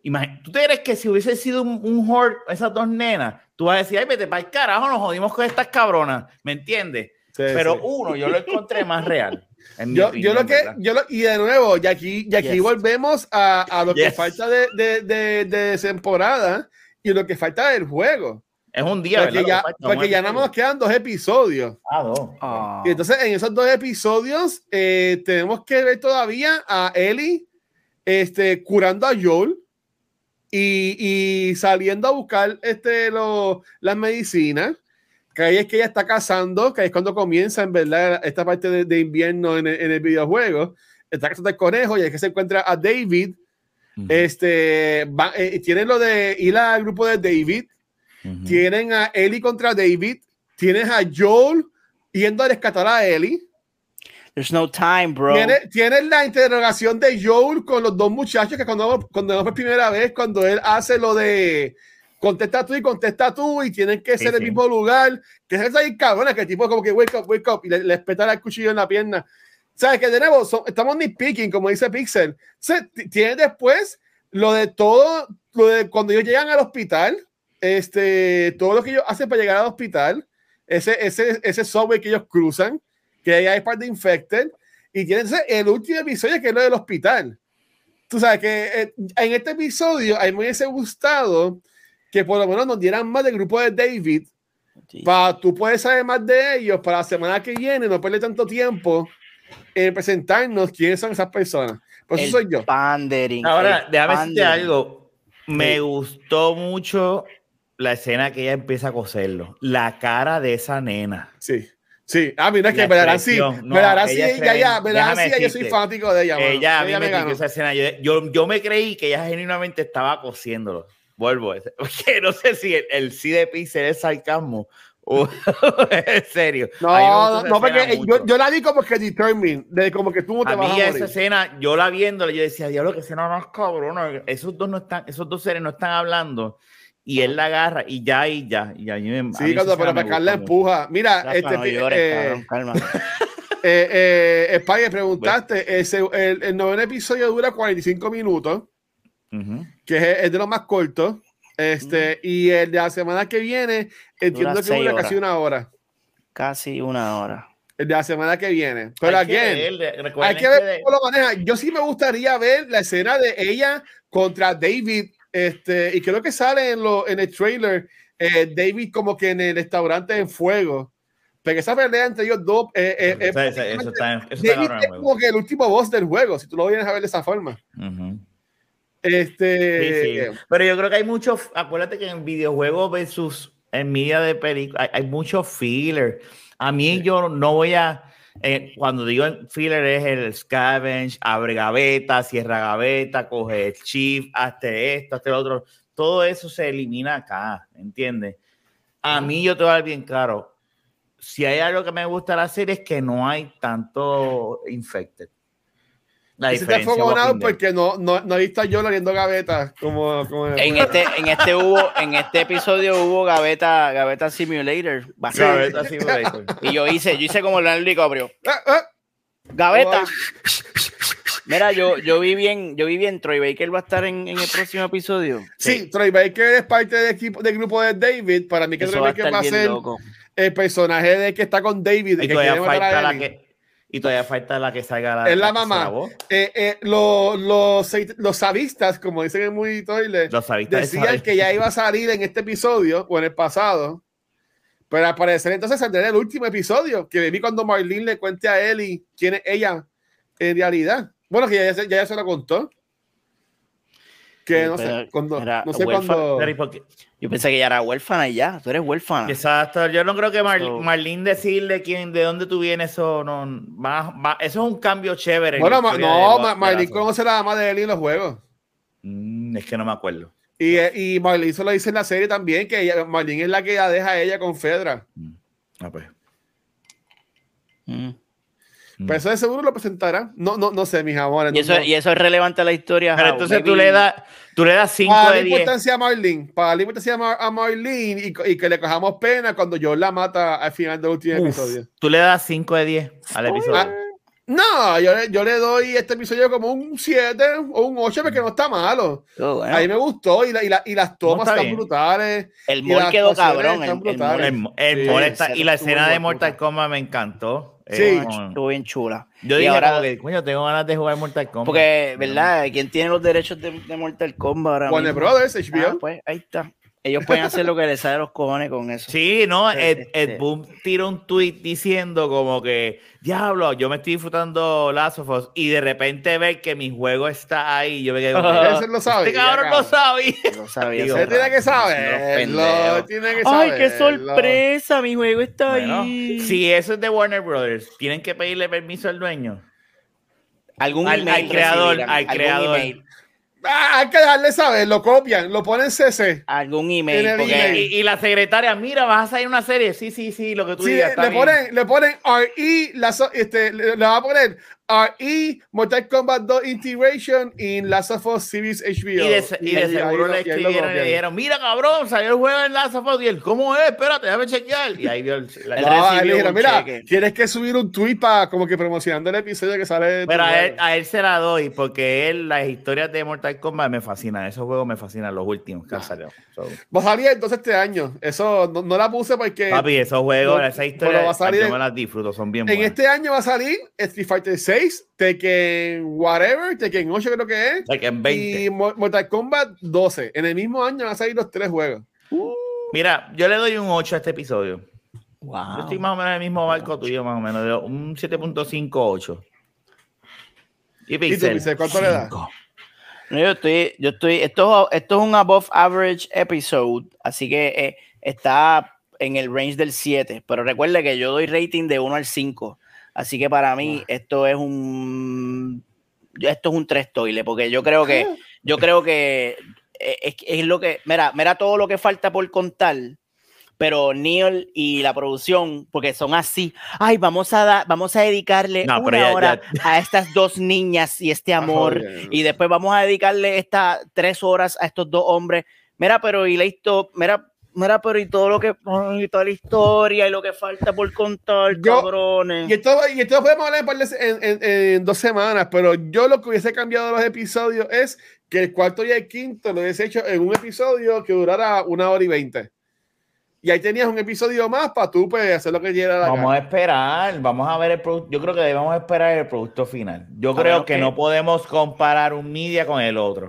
imagínate, ¿tú te crees que si hubiese sido un, un horde, esas dos nenas, tú vas a decir, ay, vete para el carajo, nos jodimos con estas cabronas, ¿me entiendes? Sí, Pero sí. uno, yo lo encontré más real. Yo, opinión, yo lo que, yo lo, y de nuevo, y aquí, y aquí Yes. volvemos a, a lo que falta de, de, de, de temporada y lo que falta del juego. Es un día, Porque ¿verdad? ya, falta, porque ya nada más quedan dos episodios. Ah, dos. Ah. Y entonces en esos dos episodios eh, tenemos que ver todavía a Ellie este, curando a Joel y, y saliendo a buscar este, lo- las medicinas. Que ahí es que ella está cazando, que ahí es cuando comienza en verdad esta parte de, de invierno en el, en el videojuego. Está cazando el conejo y es que se encuentra a David. Este, va- eh, tienen lo de ir al grupo de David, tienen a Ellie contra David, tienes a Joel yendo a rescatar a Ellie. There's no time, bro. Tiene, tiene la interrogación de Joel con los dos muchachos que cuando, cuando por primera vez, cuando él hace lo de contesta tú y contesta tú y tienen que Sí, ser el sí. mismo lugar, que es ahí cabrona, que el tipo como que wake up, wake up y le, le espeta el cuchillo en la pierna. ¿Sabes? Que de nuevo son- estamos nitpicking, como dice Pixel. Se, tiene después lo de todo, lo de cuando ellos llegan al hospital, este, todo lo que ellos hacen para llegar al hospital, ese, ese, ese subway que ellos cruzan, que ahí hay parte de infected, y entonces, el último episodio que es lo del hospital. Tú sabes que eh, en este episodio a mí me hubiese gustado que por lo menos nos dieran más del grupo de David Sí. para tú puedes saber más de ellos para la semana que viene, no perder tanto tiempo en presentarnos quiénes son esas personas. Por eso El soy yo. Pandering. Ahora, déjame decirte algo. Me Sí. gustó mucho la escena que ella empieza a coserlo. La cara de esa nena. Sí. Sí, ah, mira, es que expresión, no, ella es ya, ya, ya yo soy fanático de ella. Ella a mí me ganó. tripió esa escena. Yo, yo, yo me creí que ella genuinamente estaba cosiéndolo. Vuelvo. Porque no sé si el, el sí de Pixel es sarcasmo o en serio. No, me no, esa porque yo, yo la vi como que determined, de como que tú no te a vas mí a esa morir. escena, yo la viéndola, yo decía, diablo, que escena más cabrona. Esos dos no están, esos dos seres no están hablando. Y él la agarra y ya, y ya. Y a mí me, Sí, cuando para me pecar la empuja. Mira, este, no llores, eh, cabrón, calma. eh, eh, Spy, preguntaste, ese, el, el noveno episodio dura 45 minutos, que es, es de los más cortos. Este, y el de la semana que viene, entiendo Dura que dura casi una hora. Casi una hora. El de la semana que viene. Pero Hay que ver, hay que ver de- cómo lo maneja. Yo sí me gustaría ver la escena de ella contra David. Este, y creo que sale en, lo, en el trailer eh, David como que en el restaurante en fuego. Pero esa pelea entre ellos dos. eh, eh, eh, Eso, eso- eso está, eso está David es como que el último boss del juego, si tú lo vienes a ver de esa forma. Ujú. Este, Sí, sí. Pero yo creo que hay mucho, acuérdate que en videojuegos versus en media de película hay, hay mucho filler. A mí yo no voy a, eh, cuando digo filler es el scavenge, abre gaveta, cierra gaveta, coge el chip, hasta esto, hasta el otro. Todo eso se elimina acá, ¿entiendes? A mí yo te voy a dar bien claro. Si hay algo que me gusta de la serie es que no hay tanto infected. La y se diferencia fogonado Walking Dead. porque no, no, no he visto a yo lariendo gavetas. Como, como En este, en este hubo, en este episodio hubo Gaveta, Gaveta Simulator. Gaveta Simulator. Y yo hice, yo hice como Leonardo DiCaprio. Ah, ah. Gaveta. Mira, yo, yo vi bien, yo vi bien. Troy Baker va a estar en, en el próximo episodio. Sí, Troy Baker es parte del equipo del grupo de David. Para mí que Eso Troy va a Baker va a ser loco. el personaje de que está con David. Y que todavía, quiere matar a falta la que, y todavía falta la que salga la, Es la mamá. Eh, eh, lo- los, los sabistas, como dicen en muy toile, decían que ya iba a salir en este episodio o en el pasado. Pero al parecer entonces saldrá en el último episodio, que vi cuando Marlene le cuente a Ellie quién es ella en realidad. Bueno, que ya, se- ya, se lo contó. Que Sí, no sé, cuando, era no sé cuándo. Yo pensé que ella era huérfana y ya. Tú eres huérfana. Exacto, yo no creo que Mar- So- Marlene decirle quién, de dónde tú vienes, eso no, va- eso es un cambio chévere. en Bueno, ma- no, Marlene conoce a la mamá de Ellie en los juegos. Mm, es que no me acuerdo. Y, y Marlene se lo dice en la serie también, que ella- Marlene es la que la deja a ella con Fedra. Ah, pues. Mm. Mm. Pero eso de seguro lo presentará. No, no, no sé, mis amores. Y no- eso, no. y eso es relevante a la historia. Pero how, entonces tú le das, tú le das 5 Para de la 10. importancia a Marlene, para darle importancia a, Mar- a Marlene y, que le cojamos pena cuando yo la mata al final del último Uf, episodio. Tú le das 5 de 10 al episodio. Ah, no, yo, le- yo le doy este episodio como un 7 o un 8 porque no está malo. Oh, bueno. A mí me gustó y, la- y, la- y las tomas está están bien. brutales. el las quedó cabrón. El, el Sí, está- y la escena de Mortal puta. Kombat me encantó. Sí. Eh, estuvo bien chula. yo Y dije, ahora- como que, coño, tengo ganas de jugar Mortal Kombat. Porque, ¿verdad? ¿Quién tiene los derechos de, de Mortal Kombat ahora Warner mismo? Brothers, HBO. Ah, pues ahí está. Ellos pueden hacer lo que les sale a los cojones con eso. Sí, no, Ed, Ed Boon tiró un tweet diciendo como que, diablo, yo me estoy disfrutando Last of Us y de repente ver que mi juego está ahí, yo me quedé como que, Ese lo sabe. este cabrón no sabía. Lo sabía. Digo, Él tiene que saberlo. pendejos. Tiene que ¡Ay, qué sorpresa! Mi juego está Bueno, ahí. si eso es de Warner Brothers, tienen que pedirle permiso al dueño. Algún Al- email al creador, recibirán, al creador. email, Ah, hay que dejarle saber, lo copian, lo ponen CC. algún email. el porque email. Y, y la secretaria, mira, vas a salir una serie. Sí, sí, sí, lo que tú Sí, digas. le, está le ponen, le ponen RE, la, este, le, le va a poner RE, Mortal Kombat 2 Integration in Last of Us Series HBO. Y de, y de ahí- seguro le y escribieron y le dijeron, mira cabrón, salió el juego en Last of Us. Y él, ¿cómo es? Espérate, déjame chequear. Y ahí vio el... la- Él No, le dijeron, mira, cheque. tienes que subir un tweet para como que promocionando el episodio que sale. Pero a él, juego". a él se la doy porque él, las historias de Mortal Kombat me fascinan. Esos juegos me fascinan, los últimos que han salido. So, Va a salir entonces este año. Eso no, no la puse porque papi, esos juegos, no, esas historias, va a salir yo en- me las disfruto, son bien en buenas. este año va a salir Street Fighter 6, Tekken Whatever, Tekken 8 creo que es. O sea, que en 20. Y Mo- Mortal Kombat 12. En el mismo año van a salir los tres juegos. Mira, yo le doy un 8 a este episodio. Wow. Yo estoy más o menos en el mismo barco tuyo, más o menos, un 7.58. ¿Y ¿Y tú, Pixel? Pixel, cuánto le das? No, yo estoy, yo estoy, esto, esto es un above average episode, así que eh, está en el range del 7, pero recuerde que yo doy rating de 1 al 5, así que para mí esto es un, esto es un tres toile, porque yo creo que, yo creo que eh, es, es lo que, mira, mira todo lo que falta por contar, pero Neil y la producción, porque son así, ay, vamos a dar, vamos a dedicarle No, una ya- hora a estas dos niñas y este amor, joder. y después vamos a dedicarle estas tres horas a estos dos hombres. Mira, pero y la historia, mira, mira, pero y todo lo que, ay, toda la historia y lo que falta por contar, Yo- cabrones. Y esto, y esto lo podemos hablar en, par de- en- en- en dos semanas, pero yo lo que hubiese cambiado de los episodios es que el cuarto y el quinto lo hubiese hecho en un episodio que durara una hora y veinte. Y ahí tenías un episodio más para tú pues, hacer lo que quieras. la Vamos a esperar, vamos a ver el producto. Yo creo que debemos esperar el producto final. Yo A creo que- no podemos comparar un media con el otro.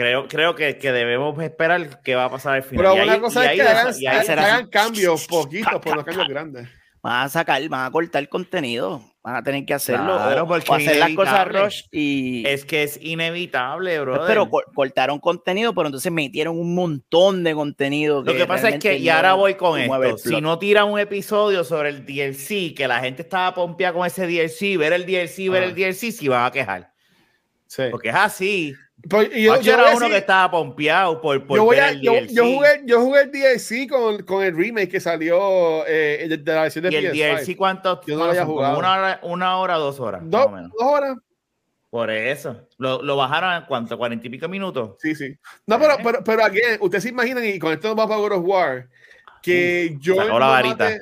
Creo, creo que, que debemos esperar qué va a pasar al final. Pero Y una ahí- cosa y es que hagan, y ahí será hagan cambios poquitos, por los cambios grandes. Van a sacar, van a cortar contenido, van a tener que hacerlo Claro, o- hacer las cosas rush y Es que es inevitable, bro. pero co- cortaron contenido, pero entonces metieron un montón de contenido. Lo que pasa es que, y ahora voy con esto, si no tiran un episodio sobre el DLC, que la gente estaba pompeada con ese DLC, ver el DLC, ver Ah. el DLC, si van a quejar. Sí. Porque es así. Pues, y yo, yo era a uno decir- que estaba pompeado por, por yo, voy a- yo, yo jugué, yo jugué el DLC con, con el remake que salió eh, de, de la versión de ¿Y el PS5. DLC cuánto? Yo no lo había jugado. Una hora, una hora, dos horas. más Dos, o menos. dos horas. Por eso. Lo, lo bajaron a cuánto, cuarenta y pico minutos. Sí, sí. No, pero, Eh. pero, pero aquí, ustedes se imaginan, y con esto nos vamos para God of War, que la no mate,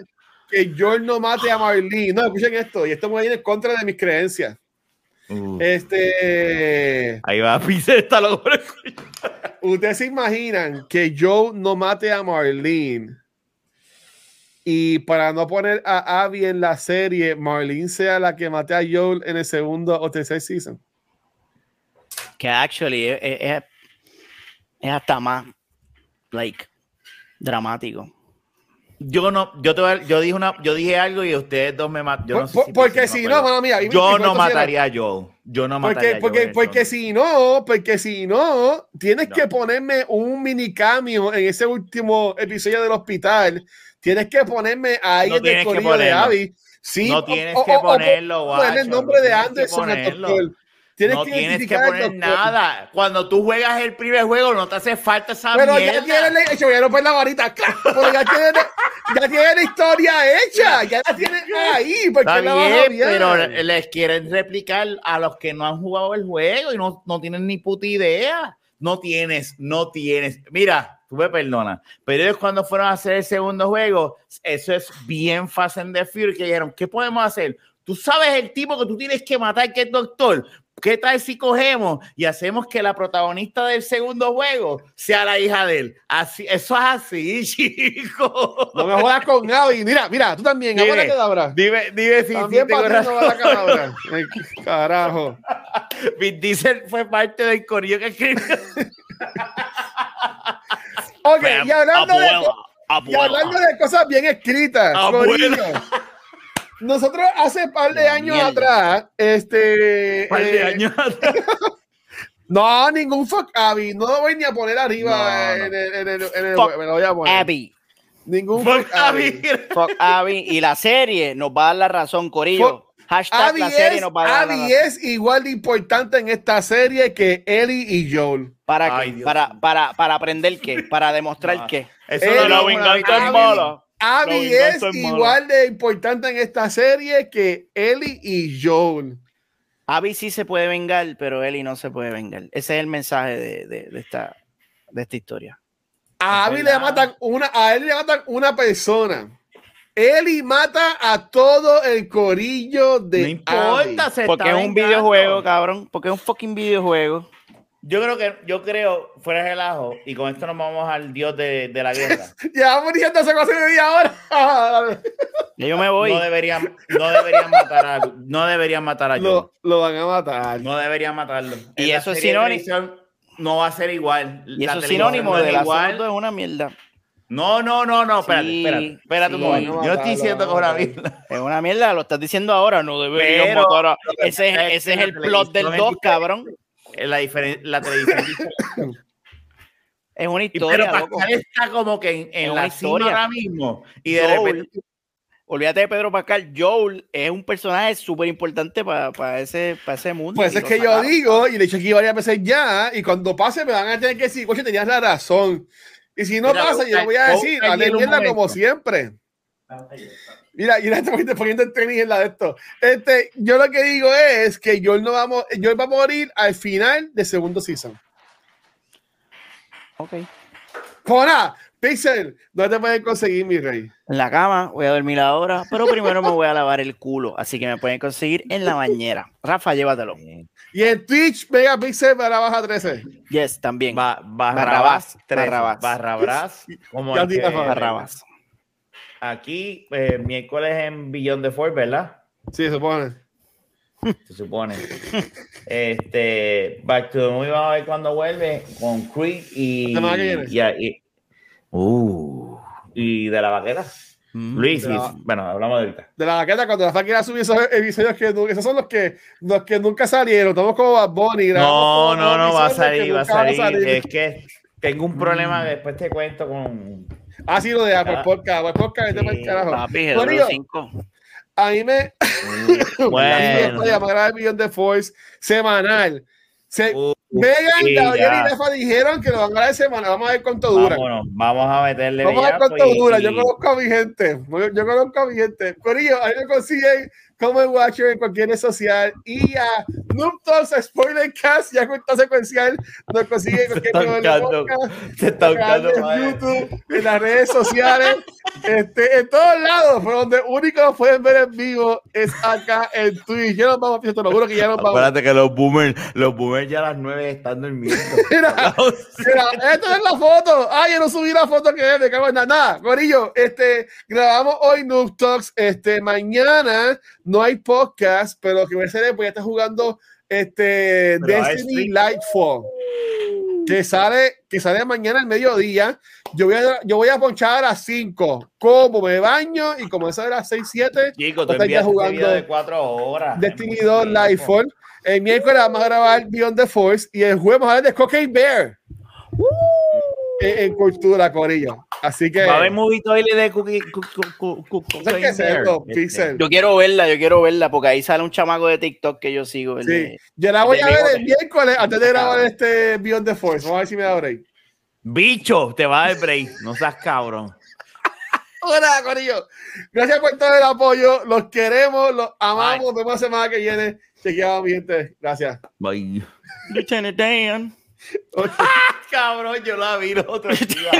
que Joel no mate a Marlene. No, escuchen esto, y esto me viene en contra de mis creencias. Uh, Este, ahí va, Pise, está escuchar. ustedes se imaginan que Joel no mate a Marlene. Y para no poner a Abby en la serie, Marlene sea la que mate a Joel en el segundo o tercer season. que actually es, es- es- es hasta más like dramático. Yo no, yo, te, voy a- yo dije una, yo dije algo y ustedes dos me mataron. Por- por- porque si no, mano mía, y- yo no mataría a Joe. Yo no Porque, mataría a porque, Joe. porque si no, porque si no, tienes No. que ponerme un mini cambio en ese último episodio del hospital. Tienes que ponerme a alguien tienes del que corillo de ponerlo. Abby. Sí, No tienes o- que o- o ponerlo, ponerle el guacho, nombre no de Anderson al ponerlo. doctor. Tienes no que tienes que poner nada. Cuando tú juegas el primer juego, no te hace falta esa Pero mierda. ya tiene la ya no pones la varita, ya tiene, ya tiene la historia hecha, ya la tiene ahí, porque Está la a bien, pero les quieren replicar a los que no han jugado el juego y no, no tienen ni puta idea. No tienes, no tienes. Mira, tú me perdonas, pero ellos cuando fueron a hacer el segundo juego, eso es bien Fast and the Furious, que dijeron, ¿qué podemos hacer? Tú sabes el tipo que tú tienes que matar, que es doctor. ¿Qué tal si cogemos y hacemos que la protagonista del segundo juego sea la hija de él? Así, eso es así, chico. No me jodas con Gaby. Mira, mira, tú también, Dime. ahora que dabra. Dime, dime si, si También tengo para ti no razón. va la. Ay, Carajo. Vin Diesel fue parte del corillo que escribió. Ok, y hablando, de, Abuela, y hablando de cosas bien escritas, Abuela. Nosotros hace par de La años mierda. atrás, este. par de eh, años atrás. No, ningún fuck Abby. No lo voy ni a poner arriba No, no. en el. En el, en el- Fuck me lo voy a poner. Abby. Ningún Fuck fuck Abby. Abby. Fuck Abby. Y la serie nos va a dar la razón, Corillo. Hashtag Abby la serie es, nos va a dar la Abby razón. es igual de importante en esta serie que Ellie y Joel. ¿Para Ay, qué? Para, para, para aprender qué? Para demostrar qué. Eso no la venganza es mala. Abby La es igual de importante en esta serie que Ellie y Joel. Abby sí se puede vengar, pero Ellie no se puede vengar. Ese es el mensaje de, de- de esta, de esta historia. A Abby le matan una, a él le matan una persona. Ellie mata a todo el corillo de No importa, Abby. se Porque es un vengando. videojuego, cabrón. Porque es un fucking videojuego. Yo creo que, yo creo, fuera de relajo, y con esto nos vamos al dios de, de la guerra. Llevamos diciendo hace casi media hora. Yo me voy. No deberían, no deberían matar a, no deberían matar a lo, lo van a matar. No deberían matarlo. Y En eso es sinónimo- No va a ser igual. y La eso es sinónimo no de la igual. es una mierda. No, no, no, no, espérate, Sí, espérate, espérate un sí. a Yo no estoy diciendo que es una mierda. Es una mierda, lo estás diciendo ahora. No deberían Pero- matar a- Ese es, es ese es el plot del televisión es 2, diferente. cabrón. La, diferen- la televisión. es una Y historia, pero loco. Pascal está como que en, la una cima historia. ahora mismo. Y de Joel, repente. olvídate de Pedro Pascal. Joel es un personaje súper importante para ese, pa' ese mundo. Pues es que yo digo, y le he dicho aquí varias veces ya, y cuando pase me van a tener que decir, coche, tenías la razón. Y si no Mira, pasa, yo voy a decir, un mierda como siempre. Mira, y la gente poniendo el tenis en la de esto. Este, yo lo que digo es que Joel no vamos, Joel va a morir al final del segundo season. Ok. Cona, Pixel, ¿dónde te pueden conseguir, mi rey? En la cama, voy a dormir ahora, pero primero me voy a lavar el culo, así que me pueden conseguir en la bañera. Rafa, llévatelo. Y en Twitch, Megapixel para baja 13. Yes, también. Ba- Barrabás, Barrabás, 13, Barrabás. Barrabás, como Ya el que- Barrabás. Aquí, eh, miércoles en Billón de Ford, ¿verdad? Sí, se supone. Se supone. este, Back to the Movie vamos a ver cuando vuelve con Creed y. Y, y- uh, y de la vaquera. Mm. Luis, De la- y- bueno, hablamos de ahorita. De la vaqueta, cuando la quiera subir esos episodios que esos son los que, los que nunca salieron. Estamos como Bad Bunny. No, no, no, va a salir, va a salir. Es que tengo un problema, Mm. después te cuento con. Ah, sí, lo de Apple. Podcast. Apple Podcast, Sí, pa'l carajo. Papi, Corillo, GW5. A mí me. Bueno. Bueno. a grabar el millón de Force semanal. Se, Uh, Megan, sí, y Rafa dijeron que lo van a grabar semanal. Vamos a ver cuánto dura. Vámonos, vamos a meterle Vamos a ver cuánto y- dura. Yo conozco a mi gente. Yo, yo conozco a mi gente. Corillo, ahí me consiguen como el Watcher en cualquier red social. Y a Noob Talks, Spoiler Cast, ya cuenta secuencial, nos consiguen en cualquier Se está buscando, en. YouTube, en las redes sociales, este, en todos lados, pero donde único nos pueden ver en vivo es acá en Twitch. Ya nos vamos, te lo juro que ya nos vamos. Acuérdate que los boomers, los boomers ya a las 9 están durmiendo. Mira, Mira, esta es la foto. Ay, yo no subí la foto que es, me cago en nada. Nada, Corillo, este, grabamos hoy Noob Talks. Este, mañana no hay podcast, pero lo que voy a hacer es voy a estar jugando este Pero Destiny stream. Lightfall. Que sale, que sale mañana al mediodía. Yo voy a, yo voy a ponchar a las 5. Como me baño y como eso de las 6, 7, Chico, tú Está ya envías jugando de 4 horas. Destiny Es 2 mucho tiempo. Lightfall. El miércoles vamos a grabar Beyond the Force y el jueves vamos a hablar de Cocaine Bear. En, en cultura, Corillo. Así que. Va a haber movie toilet de cookie. cu- cu- cu- cu- ¿Sabes cocaine qué es bear. esto, Este? Yo quiero verla, yo quiero verla, porque ahí sale un chamaco de TikTok que yo sigo. el Sí. de- Yo la voy a ver el miércoles antes de grabar este Beyond the Force. Vamos a ver si me da break. Bicho, te va a dar break. No seas cabrón. Hola, Corillo. Gracias por todo el apoyo. Los queremos, los amamos. Nos vemos la semana que viene. Chequeamos, mi gente. Gracias. Bye. Ok. Cabrón, yo la vi el otro día.